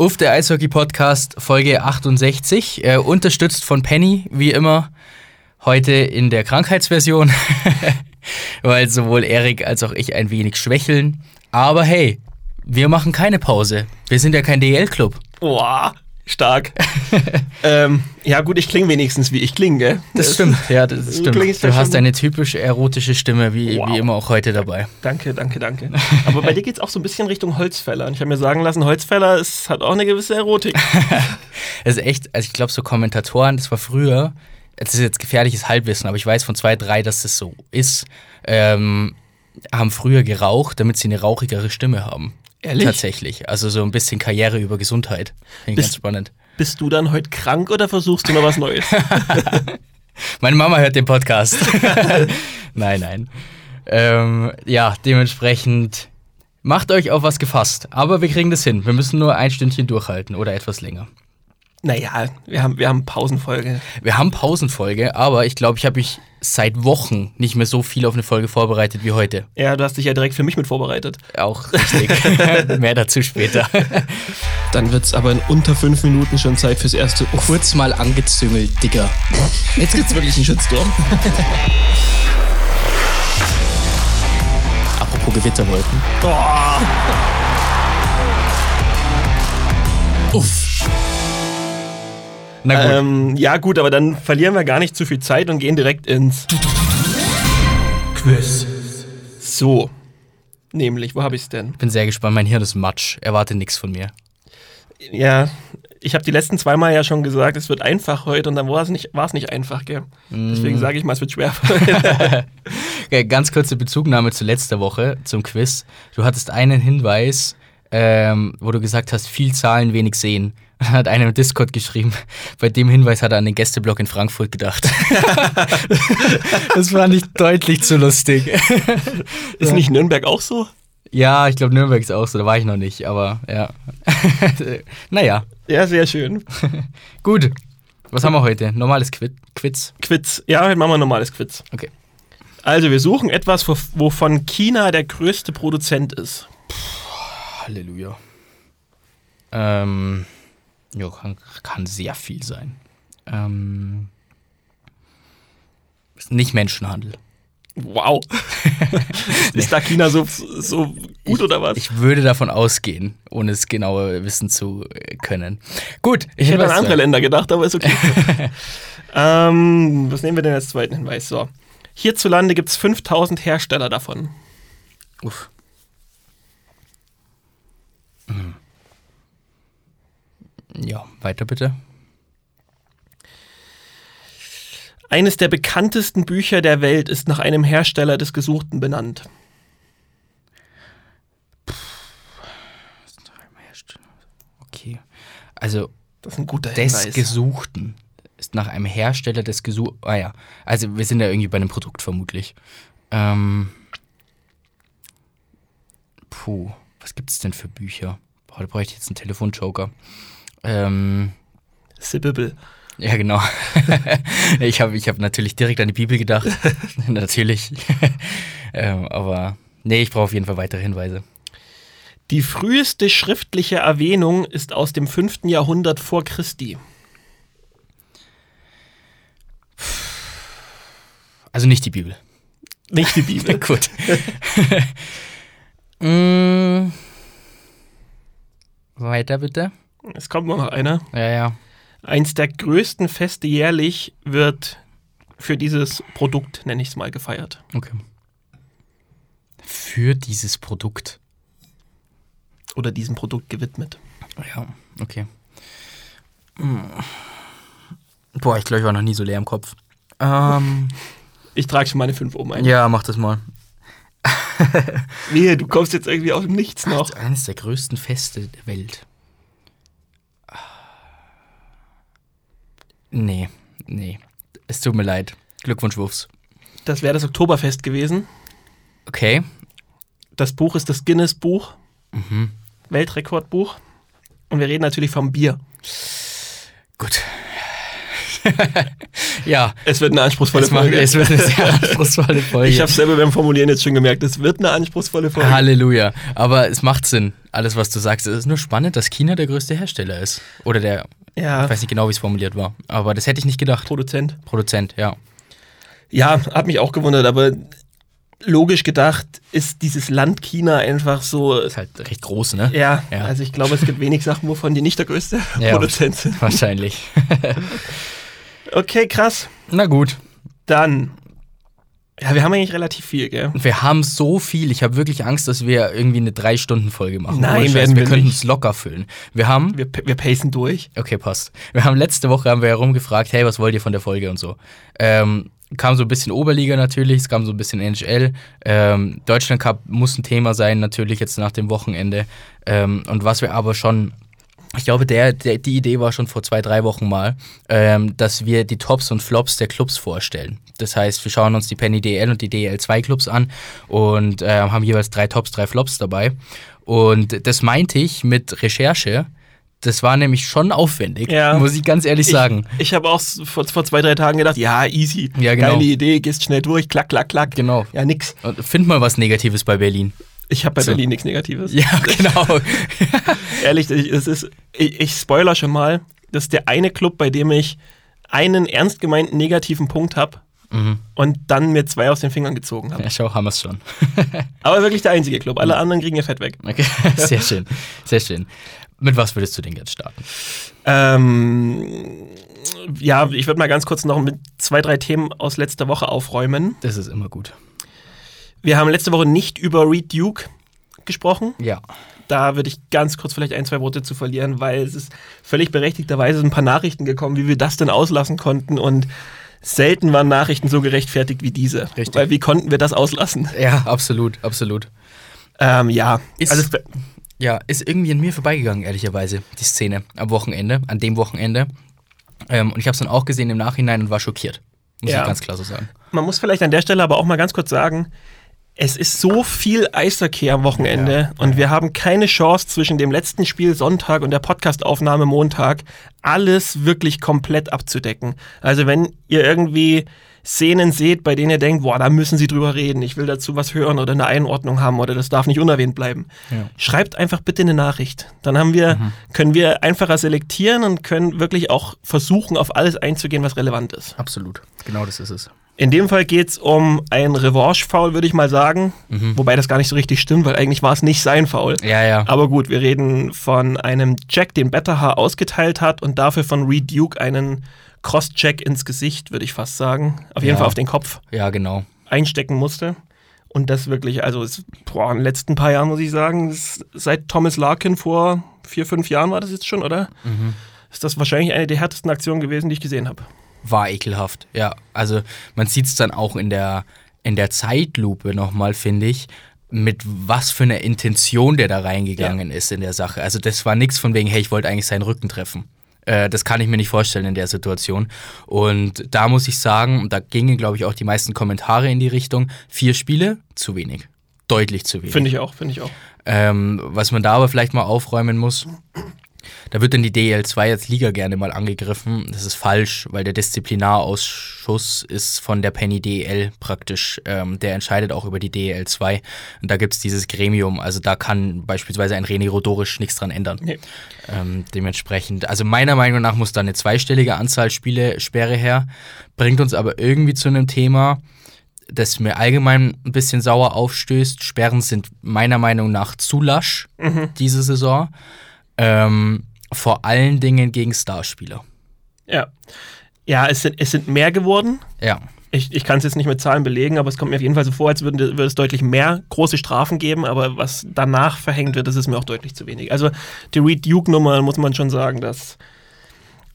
Uff, der Eishockey-Podcast, Folge 68, äh, unterstützt von Penny, wie immer, heute in der Krankheitsversion, weil sowohl Erik als auch ich ein wenig schwächeln. Aber hey, wir machen keine Pause. Wir sind ja kein DL-Club. Boah, stark. ähm, ja, gut, ich klinge wenigstens wie ich klinge, gell? Das stimmt, ja, das stimmt. klingst Du hast eine typisch erotische Stimme, wie, Wow. wie immer auch heute dabei. Danke, danke, danke. Aber bei dir geht's auch so ein bisschen Richtung Holzfäller. Und ich habe mir sagen lassen, Holzfäller ist, hat auch eine gewisse Erotik. Es ist echt, also ich glaube, so Kommentatoren, das war früher, das ist jetzt gefährliches Halbwissen, aber ich weiß von zwei, drei, dass das so ist, ähm, haben früher geraucht, damit sie eine rauchigere Stimme haben. Ehrlich? Tatsächlich. Also so ein bisschen Karriere über Gesundheit. Finde ich Bist- ganz spannend. Bist du dann heute krank oder versuchst du noch was Neues? Meine Mama hört den Podcast. nein, nein. Ähm, ja, dementsprechend macht euch auf was gefasst. Aber wir kriegen das hin. Wir müssen nur ein Stündchen durchhalten oder etwas länger. Naja, wir haben, wir haben Pausenfolge. Wir haben Pausenfolge, aber ich glaube, ich habe mich seit Wochen nicht mehr so viel auf eine Folge vorbereitet wie heute. Ja, du hast dich ja direkt für mich mit vorbereitet. Auch richtig. mehr dazu später. Dann wird's aber in unter fünf Minuten schon Zeit fürs erste. Oh, Kurz mal angezüngelt, Digga. jetzt gibt's wirklich einen Shitstorm. Apropos Gewitterwolken. Boah. Uff. Na gut. Ähm, ja, gut, aber dann verlieren wir gar nicht zu viel Zeit und gehen direkt ins Quiz. So. Nämlich, wo habe ich's denn? bin sehr gespannt. Mein Hirn ist Matsch. Erwarte nichts von mir. Ja, ich habe die letzten zweimal ja schon gesagt, es wird einfach heute und dann war es nicht, war's nicht einfach, gell? Deswegen sage ich mal, es wird schwer. Okay, ganz kurze Bezugnahme zu letzter Woche zum Quiz. Du hattest einen Hinweis, ähm, wo du gesagt hast, viel Zahlen, wenig sehen. Dann hat einer im Discord geschrieben, bei dem Hinweis hat er an den Gästeblock in Frankfurt gedacht. das fand ich deutlich zu lustig. Ist nicht Nürnberg auch so? ja, ich glaube, Nürnberg ist auch so, da war ich noch nicht, aber ja. naja, Ja, sehr schön. gut. Was haben wir heute? Normales Quiz. Quiz. Quiz. Ja, heute machen wir ein normales Quiz. Okay. Also, wir suchen etwas, wo- wovon China der größte Produzent ist. Halleluja. Ähm, ja, kann, kann sehr viel sein. Ähm, ist nicht Menschenhandel. Wow. ist da China so, so gut oder was? Ich würde davon ausgehen, ohne es genauer wissen zu können. Gut, Ich hätte an andere. Länder gedacht, aber ist okay. ähm, was nehmen wir denn als zweiten Hinweis? So. Hierzulande gibt es 5000 Hersteller davon. Uff. Ja, weiter bitte. Eines der bekanntesten Bücher der Welt ist nach einem Hersteller des Gesuchten benannt. Okay. Also Das ist ein guter des Hinweis. Gesuchten ist nach einem Hersteller des Gesuchten. Ah ja, also wir sind ja irgendwie bei einem Produkt vermutlich. Ähm, puh, was gibt es denn für Bücher? Boah, da brauche ich jetzt einen Telefonjoker. Ähm, Sibbibel. ja, genau. ich habe ich hab natürlich direkt an die Bibel gedacht. natürlich. ähm, aber nee, ich brauche auf jeden Fall weitere Hinweise. Die früheste schriftliche Erwähnung ist aus dem 5. Jahrhundert vor Christi. Also nicht die Bibel. Nicht die Bibel. Gut. mm, weiter bitte. Es kommt noch einer. Ja, ja. Eins der größten Feste jährlich wird für dieses Produkt, nenne ich es mal, gefeiert. Okay. Für dieses Produkt. Oder diesem Produkt gewidmet. Ja, okay. Mm. Boah, ich glaube, ich war noch nie so leer im Kopf. Ähm, Ich trage schon meine 5 oben ein. ja, mach das mal. Wehe, du kommst jetzt irgendwie aus dem Nichts noch. Eines der größten Feste der Welt. Nee, nee. Es tut mir leid. Glückwunsch, Wurfs. Das wäre das Oktoberfest gewesen. Okay. Das Buch ist das Guinness-Buch. Mhm. Weltrekordbuch. Und wir reden natürlich vom Bier. Gut. Ja, Es wird eine anspruchsvolle es, macht, Folge. es wird eine sehr anspruchsvolle Folge. ich habe selber beim Formulieren jetzt schon gemerkt, es wird eine anspruchsvolle Folge. Halleluja. Aber es macht Sinn, alles, was du sagst. Es ist nur spannend, dass China der größte Hersteller ist. Oder der, Ja, ich weiß nicht genau, wie es formuliert war. Aber das hätte ich nicht gedacht. Produzent. Produzent, ja. Ja, hat mich auch gewundert, aber logisch gedacht ist dieses Land China einfach so. Ist halt recht groß, ne? Ja, Ja. also ich glaube, es gibt wenig Sachen, wovon die nicht der größte Ja. Produzent sind. Wahrscheinlich. Okay, krass. Na gut. Dann. Ja, wir haben eigentlich relativ viel, gell? Wir haben so viel. Ich habe wirklich Angst, dass wir irgendwie eine Drei-Stunden-Folge machen. Nein, werden wir wir könnten es locker füllen. Wir haben Wir, wir pacen durch. Okay, passt. Wir haben letzte Woche haben wir herumgefragt, hey, was wollt ihr von der Folge und so. Ähm, kam so ein bisschen Oberliga natürlich, es kam so ein bisschen NHL. Ähm, Deutschland Cup muss ein Thema sein, natürlich jetzt nach dem Wochenende. Ähm, und was wir aber schon, ich glaube, der, der, die Idee war schon vor zwei, drei Wochen mal, ähm, dass wir die Tops und Flops der Clubs vorstellen. Das heißt, wir schauen uns die Penny DL und die DL 2 Clubs an und äh, haben jeweils drei Tops, drei Flops dabei. Und das meinte ich mit Recherche. Das war nämlich schon aufwendig, Ja. muss ich ganz ehrlich sagen. Ich, ich habe auch vor, vor zwei, drei Tagen gedacht, ja, easy. Ja, genau. Geile Idee, gehst schnell durch, klack, klack, klack. Genau. Ja, nix. Und find mal was Negatives bei Berlin. Ich habe bei So. Berlin nichts Negatives. Ja, genau. Ehrlich, ich, es ist, ich, ich spoiler schon mal, das ist der eine Club, bei dem ich einen ernst gemeinten negativen Punkt habe mhm. und dann mir zwei aus den Fingern gezogen habe. Ja, schau, haben wir's schon. Aber wirklich der einzige Club. Alle anderen kriegen ihr Fett weg. Okay, sehr schön. Sehr schön. Mit was würdest du denn jetzt starten? Ähm, ja, ich würde mal ganz kurz noch mit zwei, drei Themen aus letzter Woche aufräumen. Das ist immer gut. Wir haben letzte Woche nicht über Reed Duke gesprochen. Ja. Da würde ich ganz kurz vielleicht ein, zwei Worte zu verlieren, weil es ist völlig berechtigterweise ein paar Nachrichten gekommen, wie wir das denn auslassen konnten und selten waren Nachrichten so gerechtfertigt wie diese. Richtig. Weil wie konnten wir das auslassen? Ja, absolut, absolut. Ähm, ja, Ist- also Ja, ist irgendwie an mir vorbeigegangen, ehrlicherweise, die Szene am Wochenende, an dem Wochenende. Ähm, und ich habe es dann auch gesehen im Nachhinein und war schockiert. Muss Ja. ich ganz klar so sagen. man muss vielleicht an der Stelle aber auch mal ganz kurz sagen, es ist so viel Eishockey am Wochenende Ja, und wir haben keine Chance zwischen dem letzten Spiel Sonntag und der Podcastaufnahme Montag alles wirklich komplett abzudecken. Also wenn ihr irgendwie Szenen seht, bei denen ihr denkt, boah, da müssen sie drüber reden, ich will dazu was hören oder eine Einordnung haben oder das darf nicht unerwähnt bleiben. Ja. Schreibt einfach bitte eine Nachricht. Dann haben wir, können wir einfacher selektieren und können wirklich auch versuchen, auf alles einzugehen, was relevant ist. Absolut. Genau das ist es. In dem Fall geht es um ein Revanche-Foul, würde ich mal sagen. Wobei das gar nicht so richtig stimmt, weil eigentlich war es nicht sein Foul. Ja, ja. Aber gut, wir reden von einem Jack, den Betterhaar ausgeteilt hat und dafür von Reed Duke einen Cross-Check ins Gesicht, würde ich fast sagen. Auf jeden Ja. Fall auf den Kopf Ja, genau. einstecken musste. Und das wirklich, also es, boah, in den letzten paar Jahren muss ich sagen, seit Thomas Larkin vor vier, fünf Jahren war das jetzt schon, oder? Ist das wahrscheinlich eine der härtesten Aktionen gewesen, die ich gesehen habe. War ekelhaft, ja. Also man sieht es dann auch in der, in der Zeitlupe nochmal, finde ich, mit was für einer Intention der da reingegangen ist in der Sache. Also das war nichts von wegen, hey, ich wollte eigentlich seinen Rücken treffen. Äh, das kann ich mir nicht vorstellen in der Situation. Und da muss ich sagen, und da gingen, glaube ich, auch die meisten Kommentare in die Richtung, vier Spiele, zu wenig. Deutlich zu wenig. Finde ich auch, finde ich auch. Ähm, was man da aber vielleicht mal aufräumen muss, da wird dann die DL2 als Liga gerne mal angegriffen. Das ist falsch, weil der Disziplinarausschuss ist von der Penny DL praktisch. Ähm, der entscheidet auch über die DL2. Und da gibt es dieses Gremium. Also da kann beispielsweise ein René Rodorisch nichts dran ändern. Nee. Ähm, dementsprechend, also meiner Meinung nach muss da eine zweistellige Anzahl Spiele Sperre her. Bringt uns aber irgendwie zu einem Thema, das mir allgemein ein bisschen sauer aufstößt. Sperren sind meiner Meinung nach zu lasch diese Saison. Ähm, vor allen Dingen gegen Starspieler. Ja. Ja, es sind, es sind mehr geworden. Ja, Ich, ich kann es jetzt nicht mit Zahlen belegen, aber es kommt mir auf jeden Fall so vor, als würden, würde es deutlich mehr große Strafen geben, aber was danach verhängt wird, das ist mir auch deutlich zu wenig. Also die Reed Duke-Nummer, muss man schon sagen, das,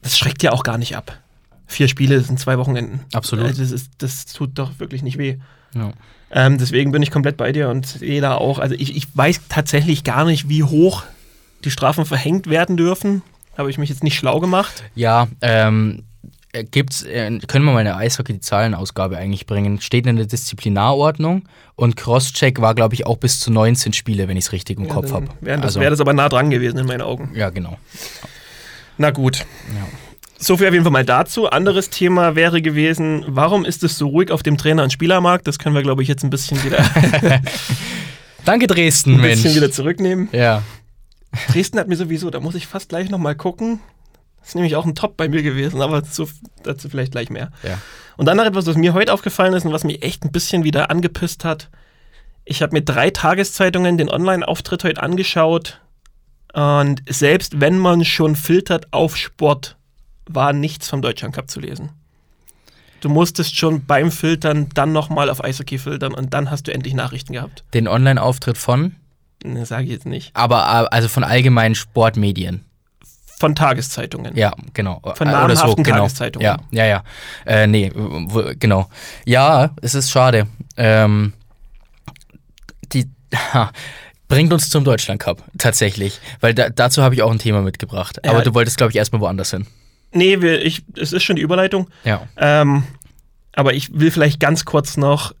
das schreckt ja auch gar nicht ab. Vier Spiele sind zwei Wochenenden. Absolut. Also das, ist, das tut doch wirklich nicht weh. ja. Ähm, deswegen bin ich komplett bei dir und jeder auch. Also ich, ich weiß tatsächlich gar nicht, wie hoch die Strafen verhängt werden dürfen. Habe ich mich jetzt nicht schlau gemacht. Ja, ähm, äh, gibt's, äh, können wir mal eine Eishockey-Zahlenausgabe eigentlich bringen? Steht in der Disziplinarordnung und Crosscheck war, glaube ich, auch bis zu 19 Spiele, wenn ich es richtig im Kopf dann habe. Wäre das, Also, wär das aber nah dran gewesen in meinen Augen. ja, genau. Na gut. Ja. So viel auf jeden Fall mal dazu. Anderes Thema wäre gewesen, warum ist es so ruhig auf dem Trainer- und Spielermarkt? Das können wir, glaube ich, jetzt ein bisschen wieder, Danke, Dresden, ein Mensch. bisschen wieder zurücknehmen. Ja. Dresden hat mir sowieso, da muss ich fast gleich nochmal gucken. Das ist nämlich auch ein Top bei mir gewesen, aber so, dazu vielleicht gleich mehr. ja. Und dann noch etwas, was mir heute aufgefallen ist und was mich echt ein bisschen wieder angepisst hat. Ich habe mir drei Tageszeitungen den Online-Auftritt heute angeschaut und selbst wenn man schon filtert auf Sport, war nichts vom Deutschland Cup zu lesen. Du musstest schon beim Filtern dann nochmal auf Eishockey filtern und dann hast du endlich Nachrichten gehabt. Den Online-Auftritt von, Ne, sage ich jetzt nicht. aber äh, also von allgemeinen Sportmedien. Von Tageszeitungen. Ja, genau. Von Oder so, namhaften genau. Tageszeitungen. Ja, ja, ja. Äh, nee, genau. Ja, es ist schade. Ähm, die bringt uns zum Deutschland Cup, tatsächlich. Weil da, dazu habe ich auch ein Thema mitgebracht. Ja. Aber du wolltest, glaube ich, erstmal woanders hin. Nee, wir, ich, es ist schon die Überleitung. Ja. Ähm, aber ich will vielleicht ganz kurz noch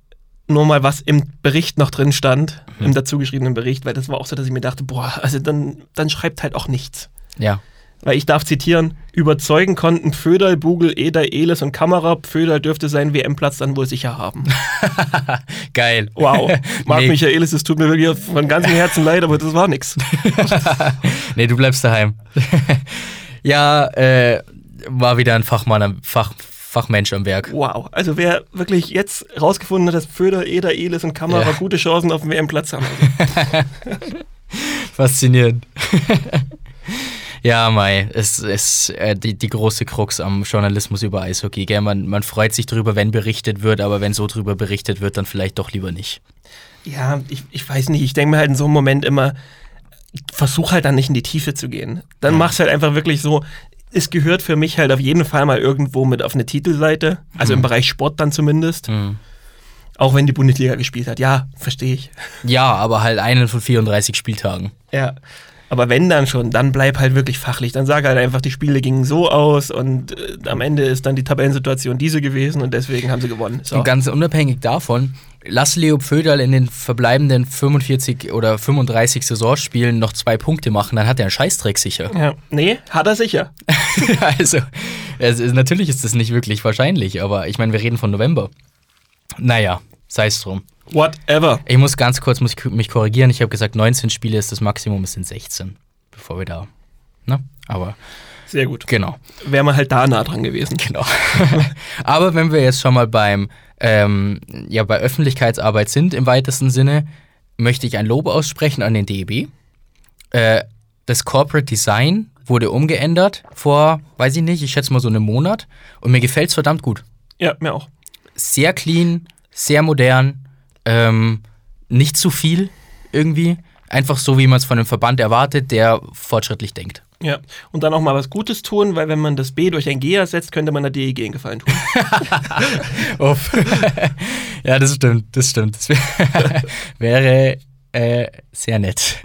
nur mal was im Bericht noch drin stand, Mhm. im dazugeschriebenen Bericht, weil das war auch so, dass ich mir dachte, boah, also dann, dann schreibt halt auch nichts. Ja. Weil ich darf zitieren, überzeugen konnten Föderl, Bugel, Eder, Elis und Kamera. Föderl dürfte seinen WM-Platz dann wohl sicher haben. Geil. Wow. Marc Nee. Michaelis, es tut mir wirklich von ganzem Herzen leid, aber das war nix. nee, du bleibst daheim. ja, äh, war wieder ein Fachmann, am Fach, Fachmensch am Werk. Wow. Also wer wirklich jetzt rausgefunden hat, dass Föderl, Eder, Elis und Kamera Ja. gute Chancen auf den WM-Platz haben. Faszinierend. ja, Mai, es ist äh, die, die große Krux am Journalismus über Eishockey. Gell? Man, man freut sich drüber, wenn berichtet wird, aber wenn so drüber berichtet wird, dann vielleicht doch lieber nicht. Ja, ich, ich weiß nicht, ich denke mir halt in so einem Moment immer, versuch halt dann nicht in die Tiefe zu gehen. Dann Ja. mach's halt einfach wirklich so, es gehört für mich halt auf jeden Fall mal irgendwo mit auf eine Titelseite, also im Bereich Sport dann zumindest, Hm. auch wenn die Bundesliga gespielt hat. Ja, verstehe ich. Ja, aber halt einen von 34 Spieltagen. Ja. Aber wenn dann schon, dann bleib halt wirklich fachlich. Dann sag halt einfach, die Spiele gingen so aus und äh, am Ende ist dann die Tabellensituation diese gewesen und deswegen haben sie gewonnen. So. Und ganz unabhängig davon, lass Leo Pföderl in den verbleibenden 45 oder 35 Saisonspielen noch zwei Punkte machen, dann hat er einen Scheißdreck sicher. ja. Nee, hat er sicher. also, es ist, natürlich ist das nicht wirklich wahrscheinlich, aber ich meine, wir reden von November. Naja, sei es drum. Whatever. Ich muss ganz kurz muss ich mich korrigieren. Ich habe gesagt, 19 Spiele ist das Maximum, es sind 16. Bevor wir da. Ne? Aber Sehr gut. genau. Wäre man halt da nah dran gewesen. Genau. Aber wenn wir jetzt schon mal beim, ähm, ja, bei Öffentlichkeitsarbeit sind im weitesten Sinne, möchte ich ein Lob aussprechen an den DEB. Äh, das Corporate Design wurde umgeändert vor, weiß ich nicht, ich schätze mal so einem Monat. Und mir gefällt es verdammt gut. Ja, mir auch. Sehr clean, sehr modern, ähm, nicht zu viel irgendwie. Einfach so, wie man es von einem Verband erwartet, der fortschrittlich denkt. Ja, und dann auch mal was Gutes tun, weil wenn man das B durch ein G ersetzt, könnte man der DEG einen Gefallen tun. Ja, das stimmt, das stimmt. Das wär, wäre äh, sehr nett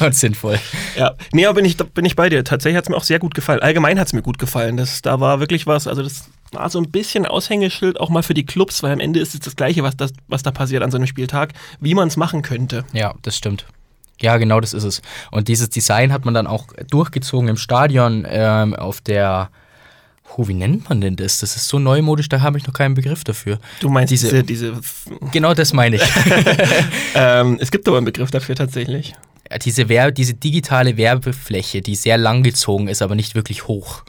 und sinnvoll. ja, nee, aber bin ich, bin ich bei dir. Tatsächlich hat es mir auch sehr gut gefallen. Allgemein hat es mir gut gefallen. Das, da war wirklich was, also das war so ein bisschen Aushängeschild auch mal für die Clubs, weil am Ende ist es das Gleiche, was, das, was da passiert an so einem Spieltag, wie man es machen könnte. Ja, das stimmt. Ja, genau das ist es. Und dieses Design hat man dann auch durchgezogen im Stadion ähm, auf der. Oh, wie nennt man denn das? Das ist so neumodisch, da habe ich noch keinen Begriff dafür. Du meinst Diese- diese, diese Genau das meine ich. ähm, es gibt aber einen Begriff dafür tatsächlich. Ja, diese, Werbe, diese digitale Werbefläche, die sehr lang gezogen ist, aber nicht wirklich hoch.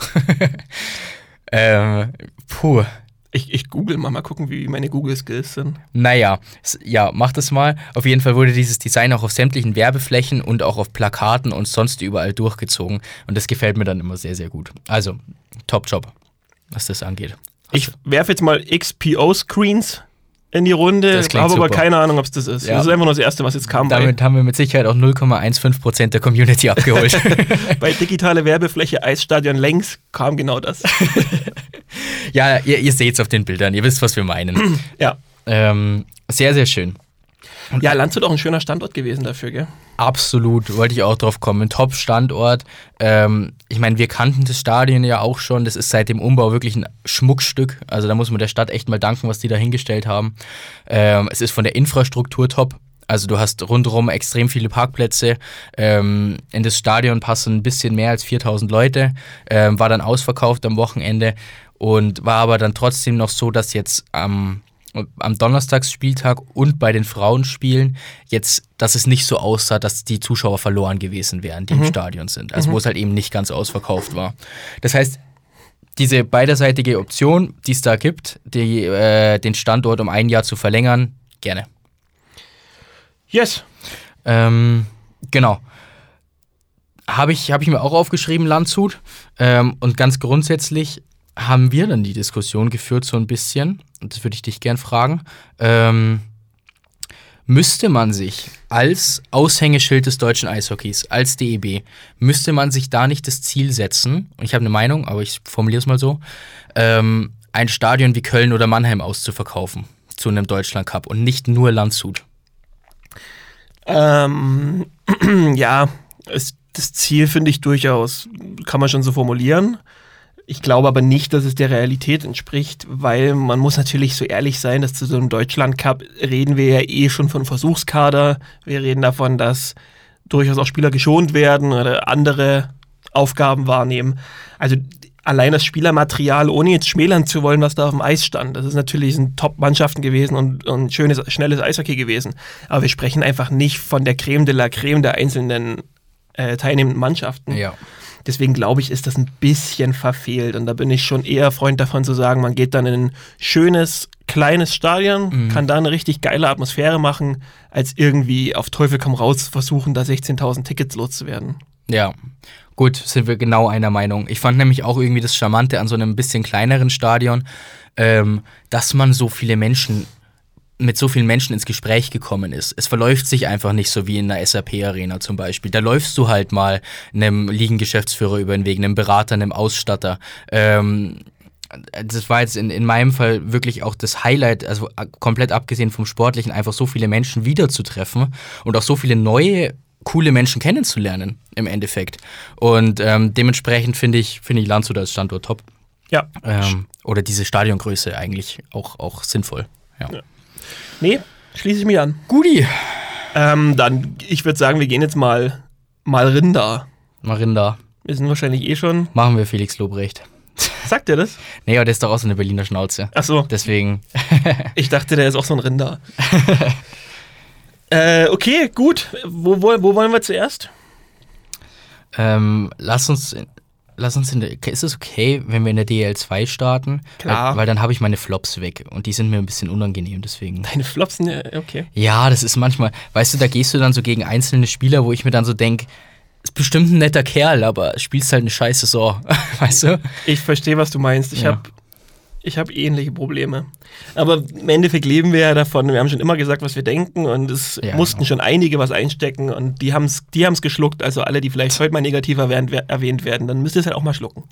ähm, puh. Ich, ich google mal, mal gucken, wie meine Google-Skills sind. Naja, ja, mach das mal. Auf jeden Fall wurde dieses Design auch auf sämtlichen Werbeflächen und auch auf Plakaten und sonst überall durchgezogen. Und das gefällt mir dann immer sehr, sehr gut. Also, Top-Job, was das angeht. Ich werfe jetzt mal XPO-Screens in die Runde, klingt habe aber keine Ahnung, ob es das ist. Ja. Das ist einfach nur das Erste, was jetzt kam. Bei, Damit haben wir mit Sicherheit auch 0,15% der Community abgeholt. bei digitale Werbefläche Eisstadion längs kam genau das. ja, ihr, ihr seht es auf den Bildern, ihr wisst, was wir meinen. ja. ähm, sehr, sehr schön. Ja, Landshut auch ein schöner Standort gewesen dafür, gell? Absolut, wollte ich auch drauf kommen. Top-Standort. Ähm, ich meine, wir kannten das Stadion ja auch schon. Das ist seit dem Umbau wirklich ein Schmuckstück. Also da muss man der Stadt echt mal danken, was die da hingestellt haben. Ähm, es ist von der Infrastruktur top. Also du hast rundherum extrem viele Parkplätze. Ähm, in das Stadion passen ein bisschen mehr als 4000 Leute. Ähm, war dann ausverkauft am Wochenende und war aber dann trotzdem noch so, dass jetzt am am Donnerstagsspieltag und bei den Frauenspielen jetzt, dass es nicht so aussah, dass die Zuschauer verloren gewesen wären, die mhm. im Stadion sind. Also mhm. wo es halt eben nicht ganz ausverkauft war. Das heißt, diese beiderseitige Option, die es da gibt, die, äh, den Standort um ein Jahr zu verlängern, gerne. Yes. Ähm, genau. Habe ich, hab ich mir auch aufgeschrieben, Landshut. Ähm, und ganz grundsätzlich haben wir dann die Diskussion geführt, so ein bisschen, das würde ich dich gern fragen. Ähm, müsste man sich als Aushängeschild des deutschen Eishockeys, als DEB, müsste man sich da nicht das Ziel setzen, und ich habe eine Meinung, aber ich formuliere es mal so, ähm, ein Stadion wie Köln oder Mannheim auszuverkaufen zu einem Deutschland Cup und nicht nur Landshut? Ähm, ja, es, das Ziel finde ich durchaus, kann man schon so formulieren. Ich glaube aber nicht, dass es der Realität entspricht, weil man muss natürlich so ehrlich sein, dass zu so einem Deutschland-Cup reden wir ja eh schon von Versuchskader. Wir reden davon, dass durchaus auch Spieler geschont werden oder andere Aufgaben wahrnehmen. Also allein das Spielermaterial, ohne jetzt schmälern zu wollen, was da auf dem Eis stand. Das ist natürlich ein Top-Mannschaften gewesen und, und schönes, schnelles Eishockey gewesen. Aber wir sprechen einfach nicht von der Creme de la Creme der einzelnen äh, teilnehmenden Mannschaften. Ja. Deswegen glaube ich, ist das ein bisschen verfehlt. Und da bin ich schon eher Freund davon zu sagen, man geht dann in ein schönes, kleines Stadion, mhm. kann da eine richtig geile Atmosphäre machen, als irgendwie auf Teufel komm raus versuchen, da 16.000 Tickets loszuwerden. Ja, gut, sind wir genau einer Meinung. Ich fand nämlich auch irgendwie das Charmante an so einem bisschen kleineren Stadion, ähm, dass man so viele Menschen mit so vielen Menschen ins Gespräch gekommen ist. Es verläuft sich einfach nicht so wie in einer SAP-Arena zum Beispiel. Da läufst du halt mal einem Liegengeschäftsführer über den Weg, einem Berater, einem Ausstatter. Ähm, das war jetzt in, in meinem Fall wirklich auch das Highlight, also komplett abgesehen vom Sportlichen, einfach so viele Menschen wiederzutreffen und auch so viele neue coole Menschen kennenzulernen im Endeffekt. Und ähm, dementsprechend finde ich, finde ich Landshut als Standort top. Ja. Ähm, oder diese Stadiongröße eigentlich auch, auch sinnvoll. ja. ja. Nee, schließe ich mich an. Guti. Ähm, dann, ich würde sagen, wir gehen jetzt mal, mal Rinder. Mal Rinder. Wir sind wahrscheinlich eh schon. Machen wir Felix Lobrecht. Sagt er das? Nee, aber der ist doch auch so eine Berliner Schnauze. Ach so. Deswegen. ich dachte, der ist auch so ein Rinder. äh, okay, gut. Wo, wo, wo wollen wir zuerst? Ähm, lass uns lass uns in der, ist es okay, wenn wir in der DL2 starten? Klar. Weil, weil dann habe ich meine Flops weg und die sind mir ein bisschen unangenehm, deswegen. Deine Flops sind ja, okay. Ja, das ist manchmal, weißt du, da gehst du dann so gegen einzelne Spieler, wo ich mir dann so denke, ist bestimmt ein netter Kerl, aber spielst halt eine scheiße Saison, weißt du? Ich verstehe, was du meinst. Ich ja. habe ich habe ähnliche Probleme. Aber im Endeffekt leben wir ja davon. Wir haben schon immer gesagt, was wir denken und es ja, mussten genau. schon einige was einstecken und die haben es die haben's geschluckt. Also alle, die vielleicht heute mal negativ erwähnt, erwähnt werden, dann müsst ihr es halt auch mal schlucken.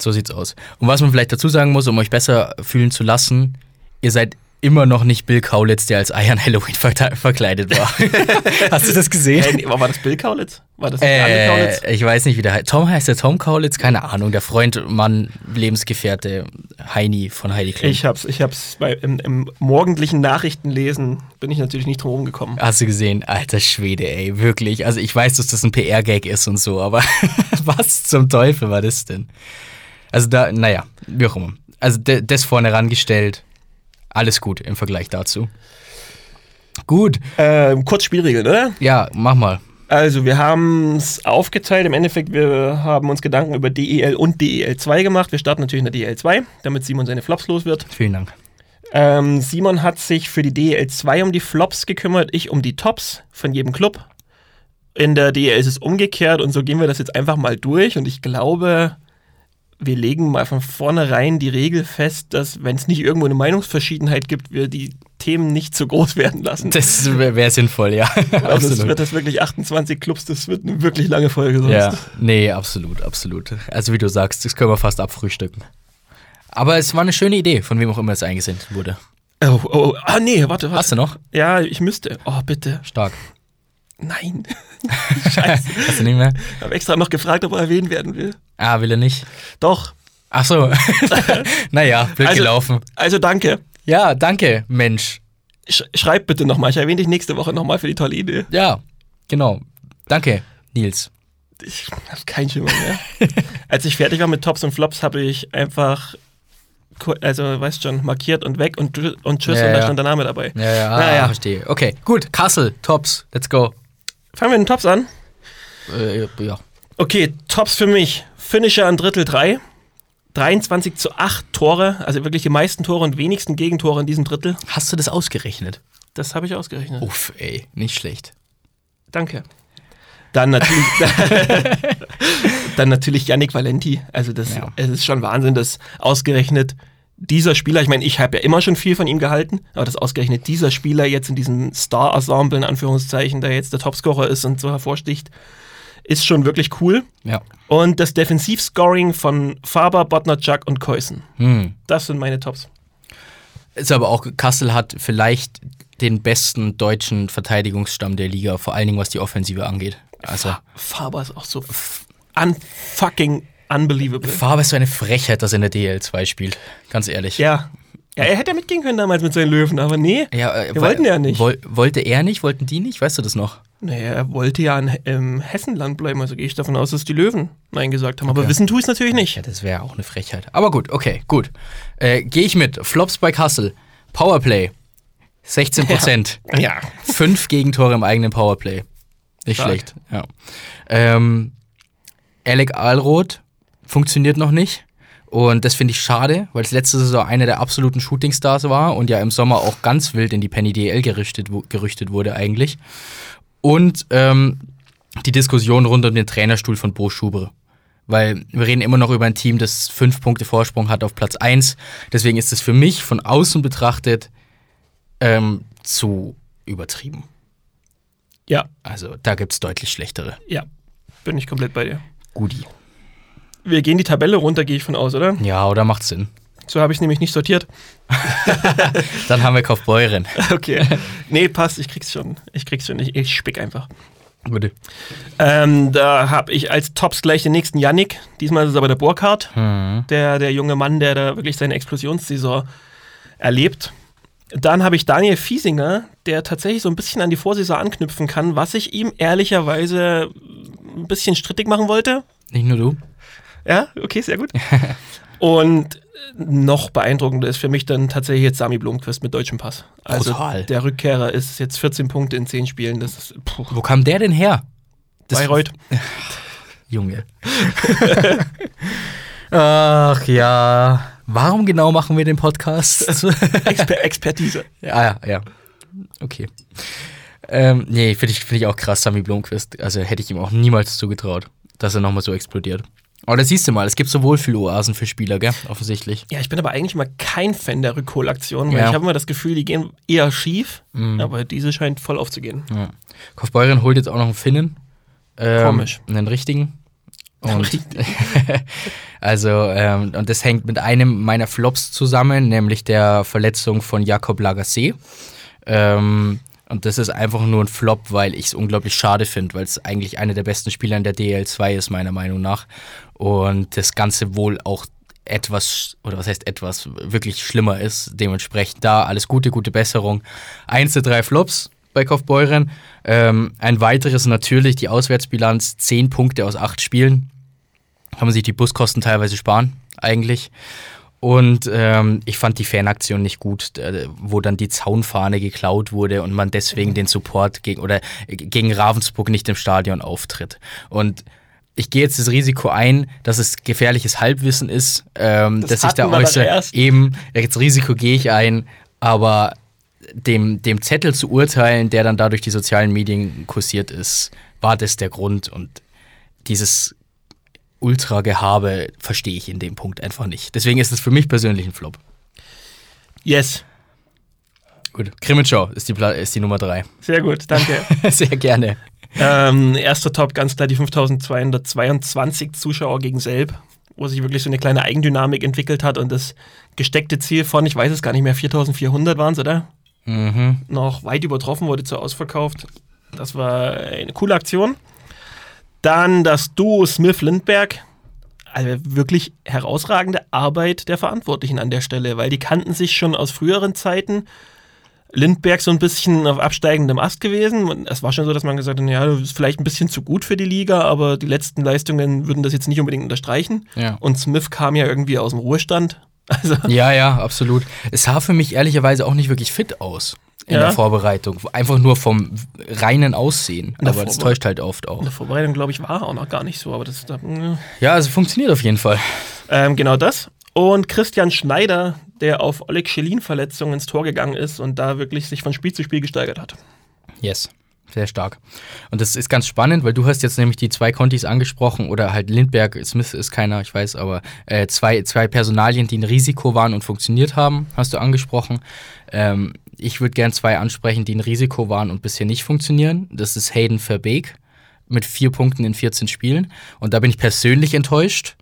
So sieht's aus. Und was man vielleicht dazu sagen muss, um euch besser fühlen zu lassen, ihr seid immer noch nicht Bill Kaulitz, der als Iron Halloween verkleidet war. Hast du das gesehen? Äh, war das Bill Kaulitz? War das äh, Kaulitz? Ich weiß nicht, wie der heißt. Tom heißt der Tom Kaulitz? Keine Ahnung. Der Freund, Mann, Lebensgefährte Heini von Heidi Klum. Ich hab's, ich hab's bei, im, im morgendlichen Nachrichtenlesen bin ich natürlich nicht drum gekommen. Hast du gesehen? Alter Schwede, ey, wirklich. Also ich weiß, dass das ein PR-Gag ist und so, aber was zum Teufel war das denn? Also da, naja, wie auch immer. Also das vorne rangestellt alles gut im Vergleich dazu. Gut. Ähm, kurz Spielregeln, oder? Ja, mach mal. Also, wir haben es aufgeteilt. Im Endeffekt, wir haben uns Gedanken über DEL und DEL2 gemacht. Wir starten natürlich in der DEL2, damit Simon seine Flops los wird. Vielen Dank. Ähm, Simon hat sich für die DEL2 um die Flops gekümmert, ich um die Tops von jedem Club. In der DEL ist es umgekehrt und so gehen wir das jetzt einfach mal durch. Und ich glaube, wir legen mal von vornherein die Regel fest, dass wenn es nicht irgendwo eine Meinungsverschiedenheit gibt, wir die Themen nicht zu groß werden lassen. Das wäre sinnvoll, ja. also es wird das wirklich 28 Clubs, das wird eine wirklich lange Folge sonst. Ja, nee, absolut, absolut. Also wie du sagst, das können wir fast abfrühstücken. Aber es war eine schöne Idee, von wem auch immer es eingesendet wurde. Oh, oh, oh. ah nee, warte, warte. Hast du noch? Ja, ich müsste. Oh, bitte. Stark. Nein. Scheiße. Hast du nicht mehr? Ich habe extra noch gefragt, ob er erwähnt werden will. Ah, will er nicht? Doch. Ach so. naja, blöd also, gelaufen. Also danke. Ja, danke, Mensch. sch schreib bitte nochmal. Ich erwähne dich nächste Woche nochmal für die tolle Idee. Ja, genau. Danke, Nils. Ich habe keinen Schimmer mehr. Als ich fertig war mit Tops und Flops, habe ich einfach, also weißt schon, markiert und weg und, und tschüss Ja, und da ja. stand der Name dabei. Ja, ja, ah, Naja. verstehe. Okay, gut. Kassel, Tops, let's go. Fangen wir mit den Tops an. Äh, ja. Okay, Tops für mich. Finisher an Drittel 3. 23 zu 8 Tore, also wirklich die meisten Tore und wenigsten Gegentore in diesem Drittel. Hast du das ausgerechnet? Das habe ich ausgerechnet. Uff, ey, nicht schlecht. Danke. Dann natürlich, dann natürlich Yannick Valenti. Also das, Ja. es ist schon Wahnsinn, dass ausgerechnet dieser Spieler, ich meine, ich habe ja immer schon viel von ihm gehalten, aber dass ausgerechnet dieser Spieler jetzt in diesem Star-Ensemble, in Anführungszeichen, der jetzt der Topscorer ist und so hervorsticht, ist schon wirklich cool. Ja. Und das Defensivscoring von Faber, Bodnarczak und Keusen. Hm. Das sind meine Tops. Ist aber auch, Kassel hat vielleicht den besten deutschen Verteidigungsstamm der Liga, vor allen Dingen was die Offensive angeht. Also, Faber ist auch so unfucking unbelievable. Faber ist so eine Frechheit, dass er in der DL2 spielt. Ganz ehrlich. Ja. Ja, er hätte ja mitgehen können damals mit seinen Löwen, aber nee. Ja, äh, Wir wollten ja nicht. Woll, wollte er nicht? Wollten die nicht? Weißt du das noch? Naja, er wollte ja in, im Hessenland bleiben, also gehe ich davon aus, dass die Löwen Nein gesagt haben. Aber Okay. wissen tue ich es natürlich nicht. Ja, das wäre auch eine Frechheit. Aber gut, okay, gut. Äh, Gehe ich mit. Flops bei Kassel. Powerplay. 16 Prozent. Ja. Fünf Gegentore im eigenen Powerplay. Nicht Stark. schlecht, ja. Ähm, Alec Alroth funktioniert noch nicht. Und das finde ich schade, weil es letzte Saison einer der absoluten Shootingstars war und ja im Sommer auch ganz wild in die Penny DL gerüchtet, wu- gerüchtet wurde eigentlich. Und ähm, die Diskussion rund um den Trainerstuhl von Bo Schubre. Weil wir reden immer noch über ein Team, das fünf Punkte Vorsprung hat auf Platz 1. Deswegen ist es für mich von außen betrachtet ähm, zu übertrieben. Ja, Also da gibt es deutlich schlechtere. ja. Bin ich komplett bei dir. Gudi. Wir gehen die Tabelle runter, gehe ich von aus, oder? Ja, oder macht Sinn. So habe ich es nämlich nicht sortiert. Dann haben wir Kaufbeuren. Okay. nee, passt, ich krieg's schon. Ich krieg's schon. Ich, ich spick einfach. Gute. Ähm, da habe ich als Tops gleich den nächsten Yannick. Diesmal ist es aber der Burkhardt, Hm. der, der junge Mann, der da wirklich seine Explosionssaison erlebt. Dann habe ich Daniel Fiesinger, der tatsächlich so ein bisschen an die Vorsaison anknüpfen kann, was ich ihm ehrlicherweise ein bisschen strittig machen wollte. Nicht nur du. Ja, okay, sehr gut. Und noch beeindruckender ist für mich dann tatsächlich jetzt Sami Blomqvist mit deutschem Pass. Also Brutal. der Rückkehrer ist jetzt 14 Punkte in 10 Spielen. Das ist puh, Wo kam der denn her? Das- Bayreuth. Junge. Ach ja. Warum genau machen wir den Podcast? Exper Expertise. ja, ja, ja. Okay. Ähm, nee, finde ich, find ich auch krass, Sami Blomqvist. Also hätte ich ihm auch niemals zugetraut, dass er nochmal so explodiert. Aber da siehst du mal, es gibt so Wohlfühloasen für Spieler, gell? Offensichtlich. Ja, ich bin aber eigentlich mal kein Fan der Rückholaktion, weil Ja. ich habe immer das Gefühl, die gehen eher schief, Mhm. aber diese scheint voll aufzugehen. Ja. Kaufbeuren holt jetzt auch noch einen Finnen. Ähm, Komisch. Einen richtigen. Und also, ähm, und das hängt mit einem meiner Flops zusammen, nämlich der Verletzung von Jakob Lagasse. Ähm, und das ist einfach nur ein Flop, weil ich es unglaublich schade finde, weil es eigentlich einer der besten Spieler in der DL2 ist, meiner Meinung nach. Und das Ganze wohl auch etwas, oder was heißt etwas, wirklich schlimmer ist. Dementsprechend da alles Gute, gute Besserung. Eins der drei Flops bei Kaufbeuren. Ähm, ein weiteres natürlich die Auswärtsbilanz, 10 Punkte aus 8 Spielen. Kann man sich die Buskosten teilweise sparen, eigentlich. Und ähm, ich fand die Fanaktion nicht gut, äh, wo dann die Zaunfahne geklaut wurde und man deswegen den Support gegen oder äh, gegen Ravensburg nicht im Stadion auftritt. Und ich gehe jetzt das Risiko ein, dass es gefährliches Halbwissen ist, ähm, Das dass ich da äußere. Eben, jetzt Risiko gehe ich ein, aber dem, dem Zettel zu urteilen, der dann da durch die sozialen Medien kursiert ist, war das der Grund. Und dieses Ultra-Gehabe verstehe ich in dem Punkt einfach nicht. Deswegen ist es für mich persönlich ein Flop. Yes, Gut, Krimitschau ist die, Pla ist die Nummer drei. sehr gut, danke. Sehr gerne. ähm, erster Top, ganz klar die 5222 Zuschauer gegen Selb, wo sich wirklich so eine kleine Eigendynamik entwickelt hat und das gesteckte Ziel von, ich weiß es gar nicht mehr, 4400 waren es, oder? Mhm. noch weit übertroffen, wurde zu ausverkauft. Das war eine coole Aktion. Dann das Duo Smith-Lindberg. Also wirklich herausragende Arbeit der Verantwortlichen an der Stelle, weil die kannten sich schon aus früheren Zeiten. Lindberg so ein bisschen auf absteigendem Ast gewesen. Es war schon so, dass man gesagt hat, ja, das ist vielleicht ein bisschen zu gut für die Liga, aber die letzten Leistungen würden das jetzt nicht unbedingt unterstreichen. Ja. Und Smith kam ja irgendwie aus dem Ruhestand. Also, Ja, ja, absolut. Es sah für mich ehrlicherweise auch nicht wirklich fit aus in Ja. der Vorbereitung. Einfach nur vom reinen Aussehen. Aber das täuscht halt oft in auch. der Vorbereitung, glaube ich, war er auch noch gar nicht so, aber das da, mh. Ja, also funktioniert auf jeden Fall. ähm, genau das. Und Christian Schneider, der auf Oleg Schelin-Verletzung ins Tor gegangen ist und da wirklich sich von Spiel zu Spiel gesteigert hat. Yes. Sehr stark. Und das ist ganz spannend, weil du hast jetzt nämlich die zwei Contis angesprochen oder halt Lindberg, Smith ist keiner, ich weiß, aber äh, zwei, zwei Personalien, die ein Risiko waren und funktioniert haben, hast du angesprochen. Ähm, ich würde gern zwei ansprechen, die ein Risiko waren und bisher nicht funktionieren. Das ist Hayden Verbeek mit vier Punkten in 14 Spielen. Und da bin ich persönlich enttäuscht,